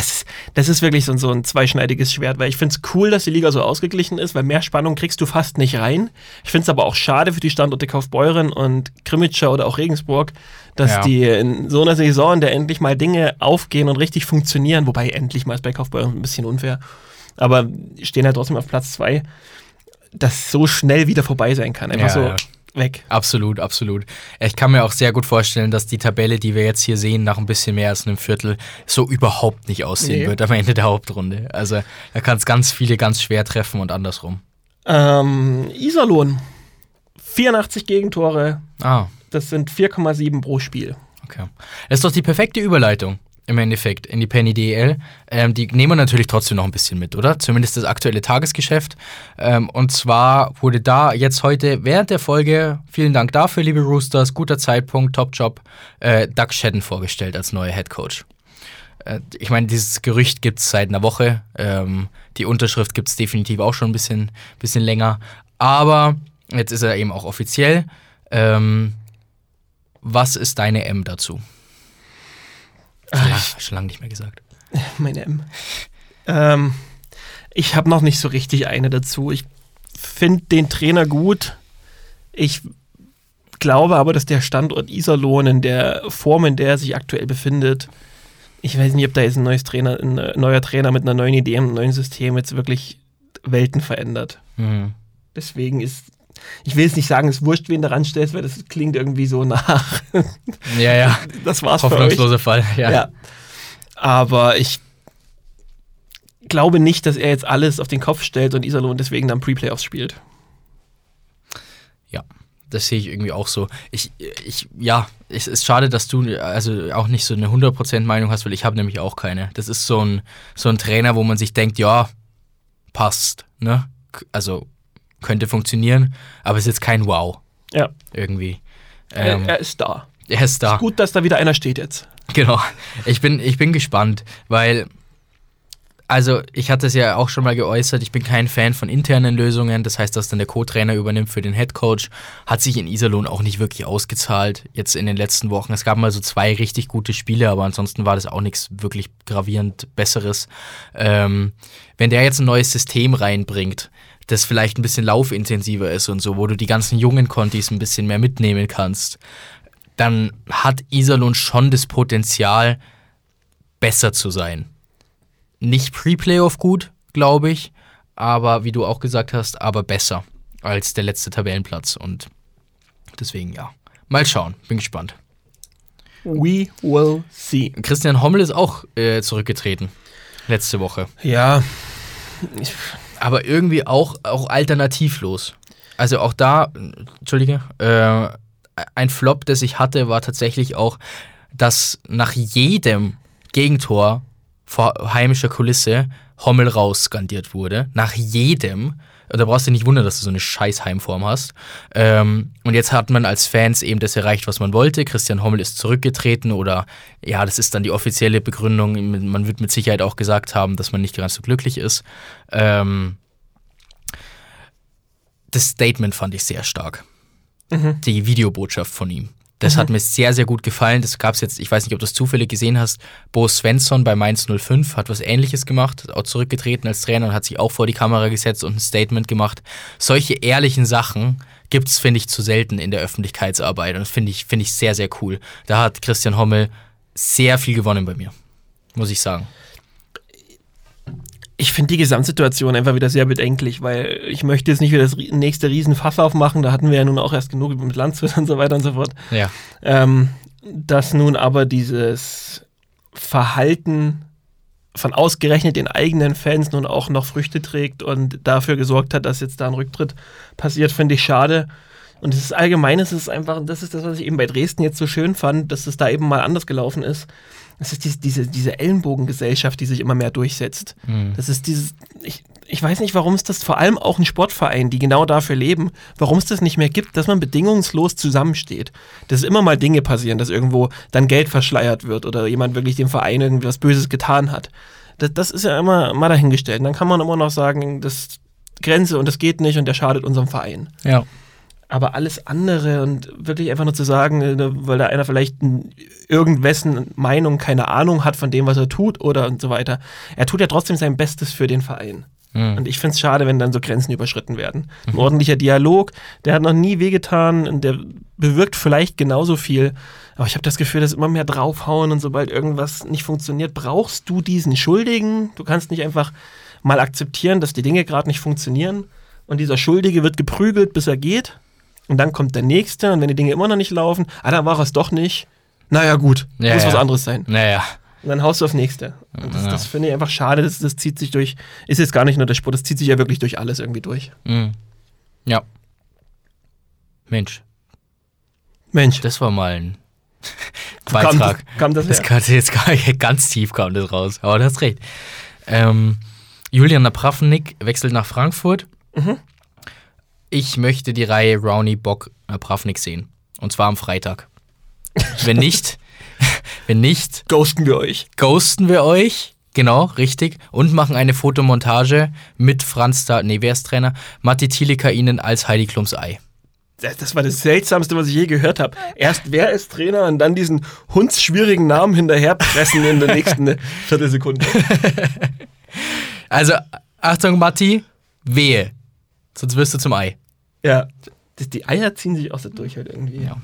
es das ist wirklich so, ein- so ein zweischneidiges Schwert, weil ich finde es cool, dass die Liga so ausgeglichen ist, weil mehr Spannung kriegst du fast nicht rein. Ich finde es aber auch schade für die Standorte Kaufbeuren und Krimitschau oder auch Regensburg, dass Ja. die in so einer Saison, in der endlich mal Dinge aufgehen und richtig funktionieren, wobei endlich mal ist bei Kaufbeuren ein bisschen unfair, aber stehen halt trotzdem auf Platz zwei, dass so schnell wieder vorbei sein kann. Einfach Ja, so ja. Weg. Absolut, absolut. Ich kann mir auch sehr gut vorstellen, dass die Tabelle, die wir jetzt hier sehen, nach ein bisschen mehr als einem Viertel, so überhaupt nicht aussehen Nee. wird am Ende der Hauptrunde. Also da kann es ganz viele ganz schwer treffen und andersrum. Ähm, Iserlohn, 84 Gegentore, Ah, Das sind 4,7 pro Spiel. okay. Das ist doch die perfekte Überleitung im Endeffekt in die Penny DL. Ähm, die nehmen wir natürlich trotzdem noch ein bisschen mit, oder? Zumindest das aktuelle Tagesgeschäft. Ähm, und zwar wurde da jetzt heute während der Folge, vielen Dank dafür, liebe Roosters, guter Zeitpunkt, Top-Job, äh, Doug Shedden vorgestellt als neuer Head Coach. Äh, ich meine, dieses Gerücht gibt es seit einer Woche. Ähm, die Unterschrift gibt es definitiv auch schon ein bisschen, bisschen länger. Aber jetzt ist er eben auch offiziell. Ähm, was ist deine M dazu? Lang, schon lange nicht mehr gesagt. Meine M. Ähm, ich habe noch nicht so richtig eine dazu. Ich finde den Trainer gut. Ich glaube aber, dass der Standort Iserlohn in der Form, in der er sich aktuell befindet, ich weiß nicht, ob da jetzt ein, neues Trainer, ein äh, neuer Trainer mit einer neuen Idee, einem neuen System jetzt wirklich Welten verändert. Mhm. Deswegen ist, ich will jetzt nicht sagen, es ist wurscht, wen da ranstellst, weil das klingt irgendwie so nach. Ja, ja. das war's. Hoffnungsloser Fall. Ja. Ja. Aber ich glaube nicht, dass er jetzt alles auf den Kopf stellt und Iserlohn deswegen dann Pre-Playoffs spielt. Ja, das sehe ich irgendwie auch so. Ich, ich, ja, es ist schade, dass du also auch nicht so eine 100% Meinung hast, weil ich habe nämlich auch keine. Das ist so ein, so ein Trainer, wo man sich denkt, ja, passt, ne? Also könnte funktionieren, aber ist jetzt kein Wow Ja, irgendwie. er, Ähm, er ist da. er ist da. Gut, dass da wieder einer steht jetzt. Genau. Ich bin, ich bin gespannt, weil, also ich hatte es ja auch schon mal geäußert, ich bin kein Fan von internen Lösungen. Das heißt, dass dann der Co-Trainer übernimmt für den Head Coach, hat sich in Iserlohn auch nicht wirklich ausgezahlt jetzt in den letzten Wochen. Es gab mal so zwei richtig gute Spiele, aber ansonsten war das auch nichts wirklich gravierend Besseres. Ähm, wenn der jetzt ein neues System reinbringt, das vielleicht ein bisschen laufintensiver ist und so, wo du die ganzen jungen Contis ein bisschen mehr mitnehmen kannst, dann hat Iserlohn schon das Potenzial, besser zu sein. Nicht Pre-Playoff gut, glaube ich, aber wie du auch gesagt hast, aber besser als der letzte Tabellenplatz. Und deswegen ja. Mal schauen, bin gespannt. We will see. Christian Hommel ist auch äh, zurückgetreten. Letzte Woche. Ja, ich, Aber irgendwie auch, auch alternativlos. Also auch da, Entschuldige, äh, ein Flop, das ich hatte, war tatsächlich auch, dass nach jedem Gegentor vor heimischer Kulisse Hommel raus skandiert wurde. Nach jedem. Da brauchst du nicht wundern, dass du so eine scheiß Heimform hast. Ähm, und jetzt hat man als Fans eben das erreicht, was man wollte. Christian Hommel ist zurückgetreten oder ja, das ist dann die offizielle Begründung. Man wird mit Sicherheit auch gesagt haben, dass man nicht ganz so glücklich ist. Ähm, das Statement fand ich sehr stark. Die Videobotschaft von ihm. Das hat mir sehr, sehr gut gefallen. Das gab es jetzt, ich weiß nicht, ob du es zufällig gesehen hast. Bo Svensson bei Mainz 05 hat was ähnliches gemacht, hat auch zurückgetreten als Trainer und hat sich auch vor die Kamera gesetzt und ein Statement gemacht. Solche ehrlichen Sachen gibt es, finde ich, zu selten in der Öffentlichkeitsarbeit. Und das finde ich, finde ich sehr, sehr cool. Da hat Christian Hommel sehr viel gewonnen bei mir. Muss ich sagen. Ich finde die Gesamtsituation einfach wieder sehr bedenklich, weil ich möchte jetzt nicht wieder das nächste Riesenfass aufmachen. Da hatten wir ja nun auch erst genug mit Landshut und so weiter und so fort. Ja. Ähm, dass nun aber dieses Verhalten von ausgerechnet den eigenen Fans nun auch noch Früchte trägt und dafür gesorgt hat, dass jetzt da ein Rücktritt passiert, finde ich schade. Und es ist allgemein, es ist einfach, das ist das, was ich eben bei Dresden jetzt so schön fand, dass es da eben mal anders gelaufen ist. Es ist diese, diese, diese Ellenbogengesellschaft, die sich immer mehr durchsetzt. Mhm. Das ist dieses, ich, ich weiß nicht, warum es das vor allem auch ein Sportverein, die genau dafür leben, warum es das nicht mehr gibt, dass man bedingungslos zusammensteht. Dass immer mal Dinge passieren, dass irgendwo dann Geld verschleiert wird oder jemand wirklich dem Verein irgendwie was Böses getan hat. Das, das ist ja immer mal dahingestellt. Und dann kann man immer noch sagen, das ist Grenze und das geht nicht und der schadet unserem Verein. Ja. Aber alles andere und wirklich einfach nur zu sagen, äh, weil da einer vielleicht irgendwessen Meinung keine Ahnung hat von dem, was er tut oder und so weiter. Er tut ja trotzdem sein Bestes für den Verein. Mhm. Und ich finde es schade, wenn dann so Grenzen überschritten werden. Ein ordentlicher Dialog, der hat noch nie wehgetan und der bewirkt vielleicht genauso viel. Aber ich habe das Gefühl, dass immer mehr draufhauen und sobald irgendwas nicht funktioniert, brauchst du diesen Schuldigen. Du kannst nicht einfach mal akzeptieren, dass die Dinge gerade nicht funktionieren. Und dieser Schuldige wird geprügelt, bis er geht. Und dann kommt der Nächste und wenn die Dinge immer noch nicht laufen, ah, dann war es doch nicht. Naja, gut, Ja, muss ja. was anderes sein. Naja. Und dann haust du aufs nächste. Und das, Ja. das finde ich einfach schade. Das, das zieht sich durch, ist jetzt gar nicht nur der Sport, das zieht sich ja wirklich durch alles irgendwie durch. Mhm. Ja. Mensch, Mensch, das war mal ein kam, Beitrag. kam das Das her? kam jetzt gar, ganz tief kam das raus. Aber du hast recht. Ähm, Julian Napravnik wechselt nach Frankfurt. Mhm. Ich möchte die Reihe Rowney Bock Napravnik sehen. Und zwar am Freitag. Wenn nicht, wenn nicht, Ghosten wir euch. ghosten wir euch. Genau, richtig. Und machen eine Fotomontage mit Franz da, nee, wer ist Trainer? Matti Tilika ihnen als Heidi Klums Ei. Das, das war das Seltsamste, was ich je gehört habe. Erst wer ist Trainer und dann diesen hundsschwierigen Namen hinterherpressen in der nächsten Viertelsekunde. Also, Achtung, Matti, wehe. Sonst wirst du zum Ei. Ja. Das, die Eier ziehen sich auch so durch halt irgendwie. Ja.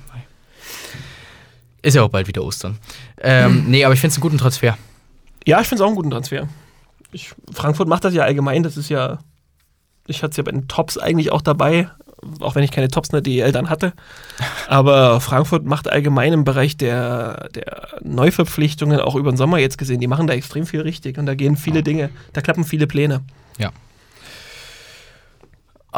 Ist ja auch bald wieder Ostern. Ähm, nee, aber ich finde es einen guten Transfer. Ja, ich finde es auch einen guten Transfer. Ich, Frankfurt macht das ja allgemein, das ist ja, ich hatte es ja bei den Tops eigentlich auch dabei, auch wenn ich keine Tops in der DEL dann hatte. Aber Frankfurt macht allgemein im Bereich der, der Neuverpflichtungen, auch über den Sommer jetzt gesehen, die machen da extrem viel richtig und da gehen viele Dinge, da klappen viele Pläne. Ja.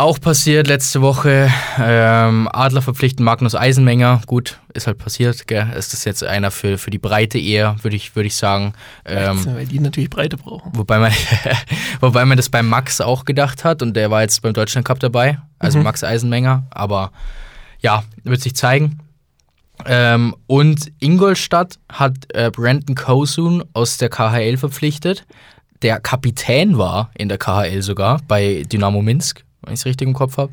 Auch passiert letzte Woche. Ähm, Adler verpflichten Magnus Eisenmenger. Gut, ist halt passiert. Gell? Ist jetzt einer für, für die Breite eher, würde ich, würd ich sagen. Ähm, weil die natürlich Breite brauchen. wobei, man, wobei man das bei Max auch gedacht hat und der war jetzt beim Deutschland Cup dabei. Also Mhm. Max Eisenmenger. Aber ja, wird sich zeigen. Ähm, und Ingolstadt hat äh, Brandon Kosun aus der KHL verpflichtet, der Kapitän war in der KHL sogar bei Dynamo Minsk, wenn ich es richtig im Kopf habe,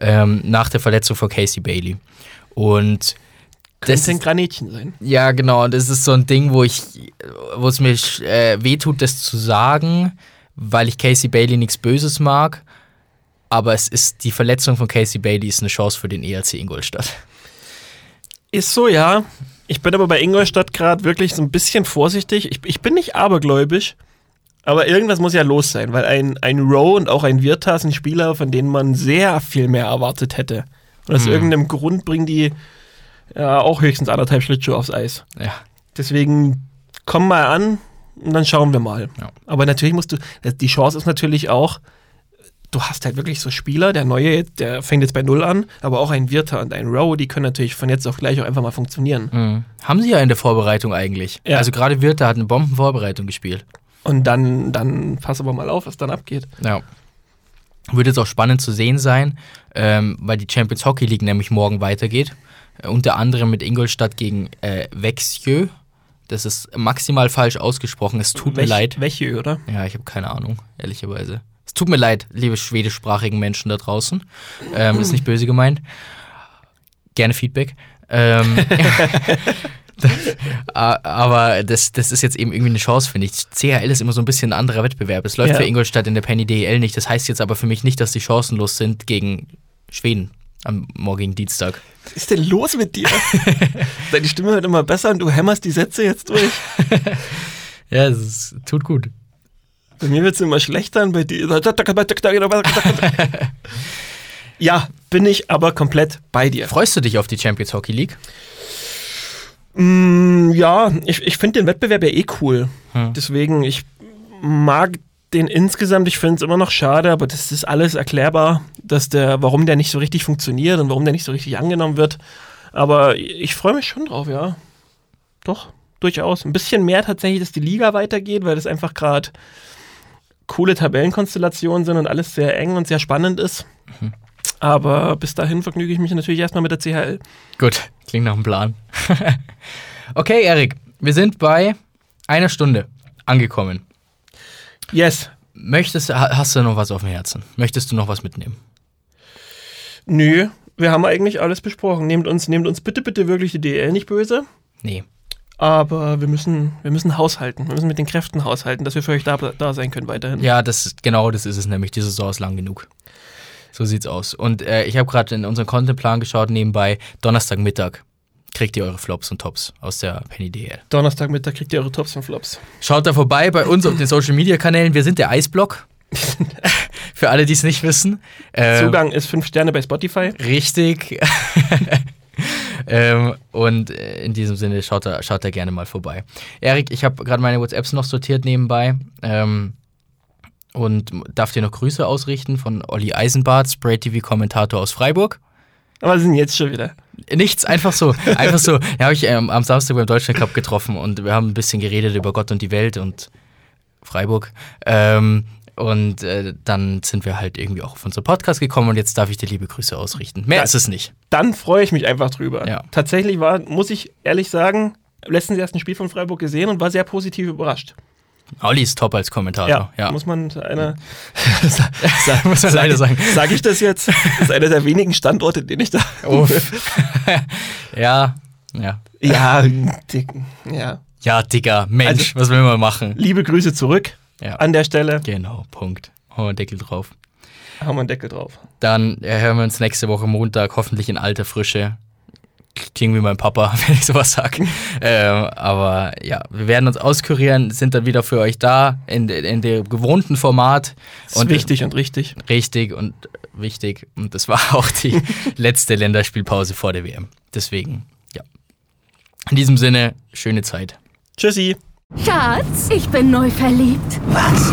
ähm, nach der Verletzung von Casey Bailey. Und das ist, Granitchen sein. ja, genau, das ist so ein Ding, wo ich, wo es mir äh, wehtut, das zu sagen, weil ich Casey Bailey nichts Böses mag. Aber es ist die Verletzung von Casey Bailey ist eine Chance für den ERC Ingolstadt. Ist so, ja. Ich bin aber bei Ingolstadt gerade wirklich so ein bisschen vorsichtig. Ich, ich bin nicht abergläubisch, aber irgendwas muss ja los sein, weil ein, ein Rowe und auch ein Virtas sind Spieler, von denen man sehr viel mehr erwartet hätte. Und aus Hm. irgendeinem Grund bringen die ja, auch höchstens anderthalb Schlittschuhe aufs Eis. Ja. Deswegen komm mal an und dann schauen wir mal. Ja. Aber natürlich musst du, die Chance ist natürlich auch, du hast halt wirklich so Spieler, der neue, der fängt jetzt bei Null an, aber auch ein Wirter und ein Rowe, die können natürlich von jetzt auf gleich auch einfach mal funktionieren. Mhm. Haben sie ja in der Vorbereitung eigentlich. Ja. Also gerade Wirte hat eine Bombenvorbereitung gespielt. Und dann, dann pass aber mal auf, was dann abgeht. Ja. Wird jetzt auch spannend zu sehen sein, ähm, weil die Champions Hockey League nämlich morgen weitergeht. Äh, unter anderem mit Ingolstadt gegen äh, Växjö. Das ist maximal falsch ausgesprochen. Es tut mir Welch- leid. Welche, oder? Ja, ich habe keine Ahnung, ehrlicherweise. Es tut mir leid, liebe schwedischsprachigen Menschen da draußen. Ähm, ist nicht böse gemeint. Gerne Feedback. Ähm, aber das, das ist jetzt eben irgendwie eine Chance, finde ich. CHL ist immer so ein bisschen ein anderer Wettbewerb. Es läuft Ja. für Ingolstadt in der Penny DEL nicht. Das heißt jetzt aber für mich nicht, dass die chancenlos sind gegen Schweden am morgigen Dienstag. Was ist denn los mit dir? Deine Stimme wird immer besser und du hämmerst die Sätze jetzt durch. Ja, es tut gut. Bei mir wird es immer schlechter und bei dir. Ja, bin ich aber komplett bei dir. Freust du dich auf die Champions Hockey League? Mm, ja, ich, ich finde den Wettbewerb ja eh cool. Hm. Deswegen, ich mag den insgesamt, ich finde es immer noch schade, aber das ist alles erklärbar, dass der, warum der nicht so richtig funktioniert und warum der nicht so richtig angenommen wird. Aber ich freue mich schon drauf, ja. Doch, durchaus. Ein bisschen mehr tatsächlich, dass die Liga weitergeht, weil das einfach gerade coole Tabellenkonstellationen sind und alles sehr eng und sehr spannend ist. Aber bis dahin vergnüge ich mich natürlich erstmal mit der CHL. Gut, klingt nach einem Plan. okay, Erik, wir sind bei einer Stunde angekommen. Yes. Möchtest, ha- hast du noch was auf dem Herzen? Möchtest du noch was mitnehmen? Nö, wir haben eigentlich alles besprochen. Nehmt uns, nehmt uns bitte, bitte wirklich die DL nicht böse. Nee. Aber wir müssen, wir müssen haushalten. Wir müssen mit den Kräften haushalten, dass wir für euch da, da sein können weiterhin. Ja, das genau das ist es nämlich. Die Saison ist lang genug. So sieht's aus. Und äh, ich habe gerade in unseren Contentplan geschaut, nebenbei Donnerstagmittag kriegt ihr eure Flops und Tops aus der Penny DL. Donnerstagmittag kriegt ihr eure Tops und Flops. Schaut da vorbei bei uns auf den Social Media Kanälen. Wir sind der Eisblock. Für alle, die es nicht wissen. Ähm, Zugang ist 5 Sterne bei Spotify. Richtig. ähm, und äh, in diesem Sinne schaut da, schaut da gerne mal vorbei. Erik, ich habe gerade meine WhatsApps noch sortiert nebenbei. Ähm, und darf dir noch Grüße ausrichten von Olli Eisenbart, Spray TV-Kommentator aus Freiburg. Aber sind jetzt schon wieder. Nichts, einfach so. Einfach so. Ja, habe ich ähm, am Samstag beim Deutschland Cup getroffen und wir haben ein bisschen geredet über Gott und die Welt und Freiburg. Ähm, und äh, dann sind wir halt irgendwie auch auf unseren Podcast gekommen und jetzt darf ich dir liebe Grüße ausrichten. Mehr Ja. ist es nicht. Dann freue ich mich einfach drüber. Ja. Tatsächlich war, muss ich ehrlich sagen, letztens erst ein Spiel von Freiburg gesehen und war sehr positiv überrascht. Olli ist top als Kommentator. Ja, muss man einer. muss man leider sagen. Sage ich das jetzt? Das ist einer der wenigen Standorte, den ich da. Ja, ja. Ja, dick, ja. Ja, Digga, Mensch, Also- was will man machen? Liebe Grüße zurück Ja, an der Stelle. genau, Punkt. Hauen wir einen Deckel drauf. Haben wir einen Deckel drauf. Dann äh, hören wir uns nächste Woche Montag, hoffentlich in alter Frische. Klingt wie mein Papa, wenn ich sowas sage. ähm, aber ja, wir werden uns auskurieren, sind dann wieder für euch da in, in dem gewohnten Format. Das ist wichtig und richtig. Richtig und wichtig. Und das war auch die letzte Länderspielpause vor der WM. Deswegen, ja. In diesem Sinne, schöne Zeit. Tschüssi. Schatz, ich bin neu verliebt. Was?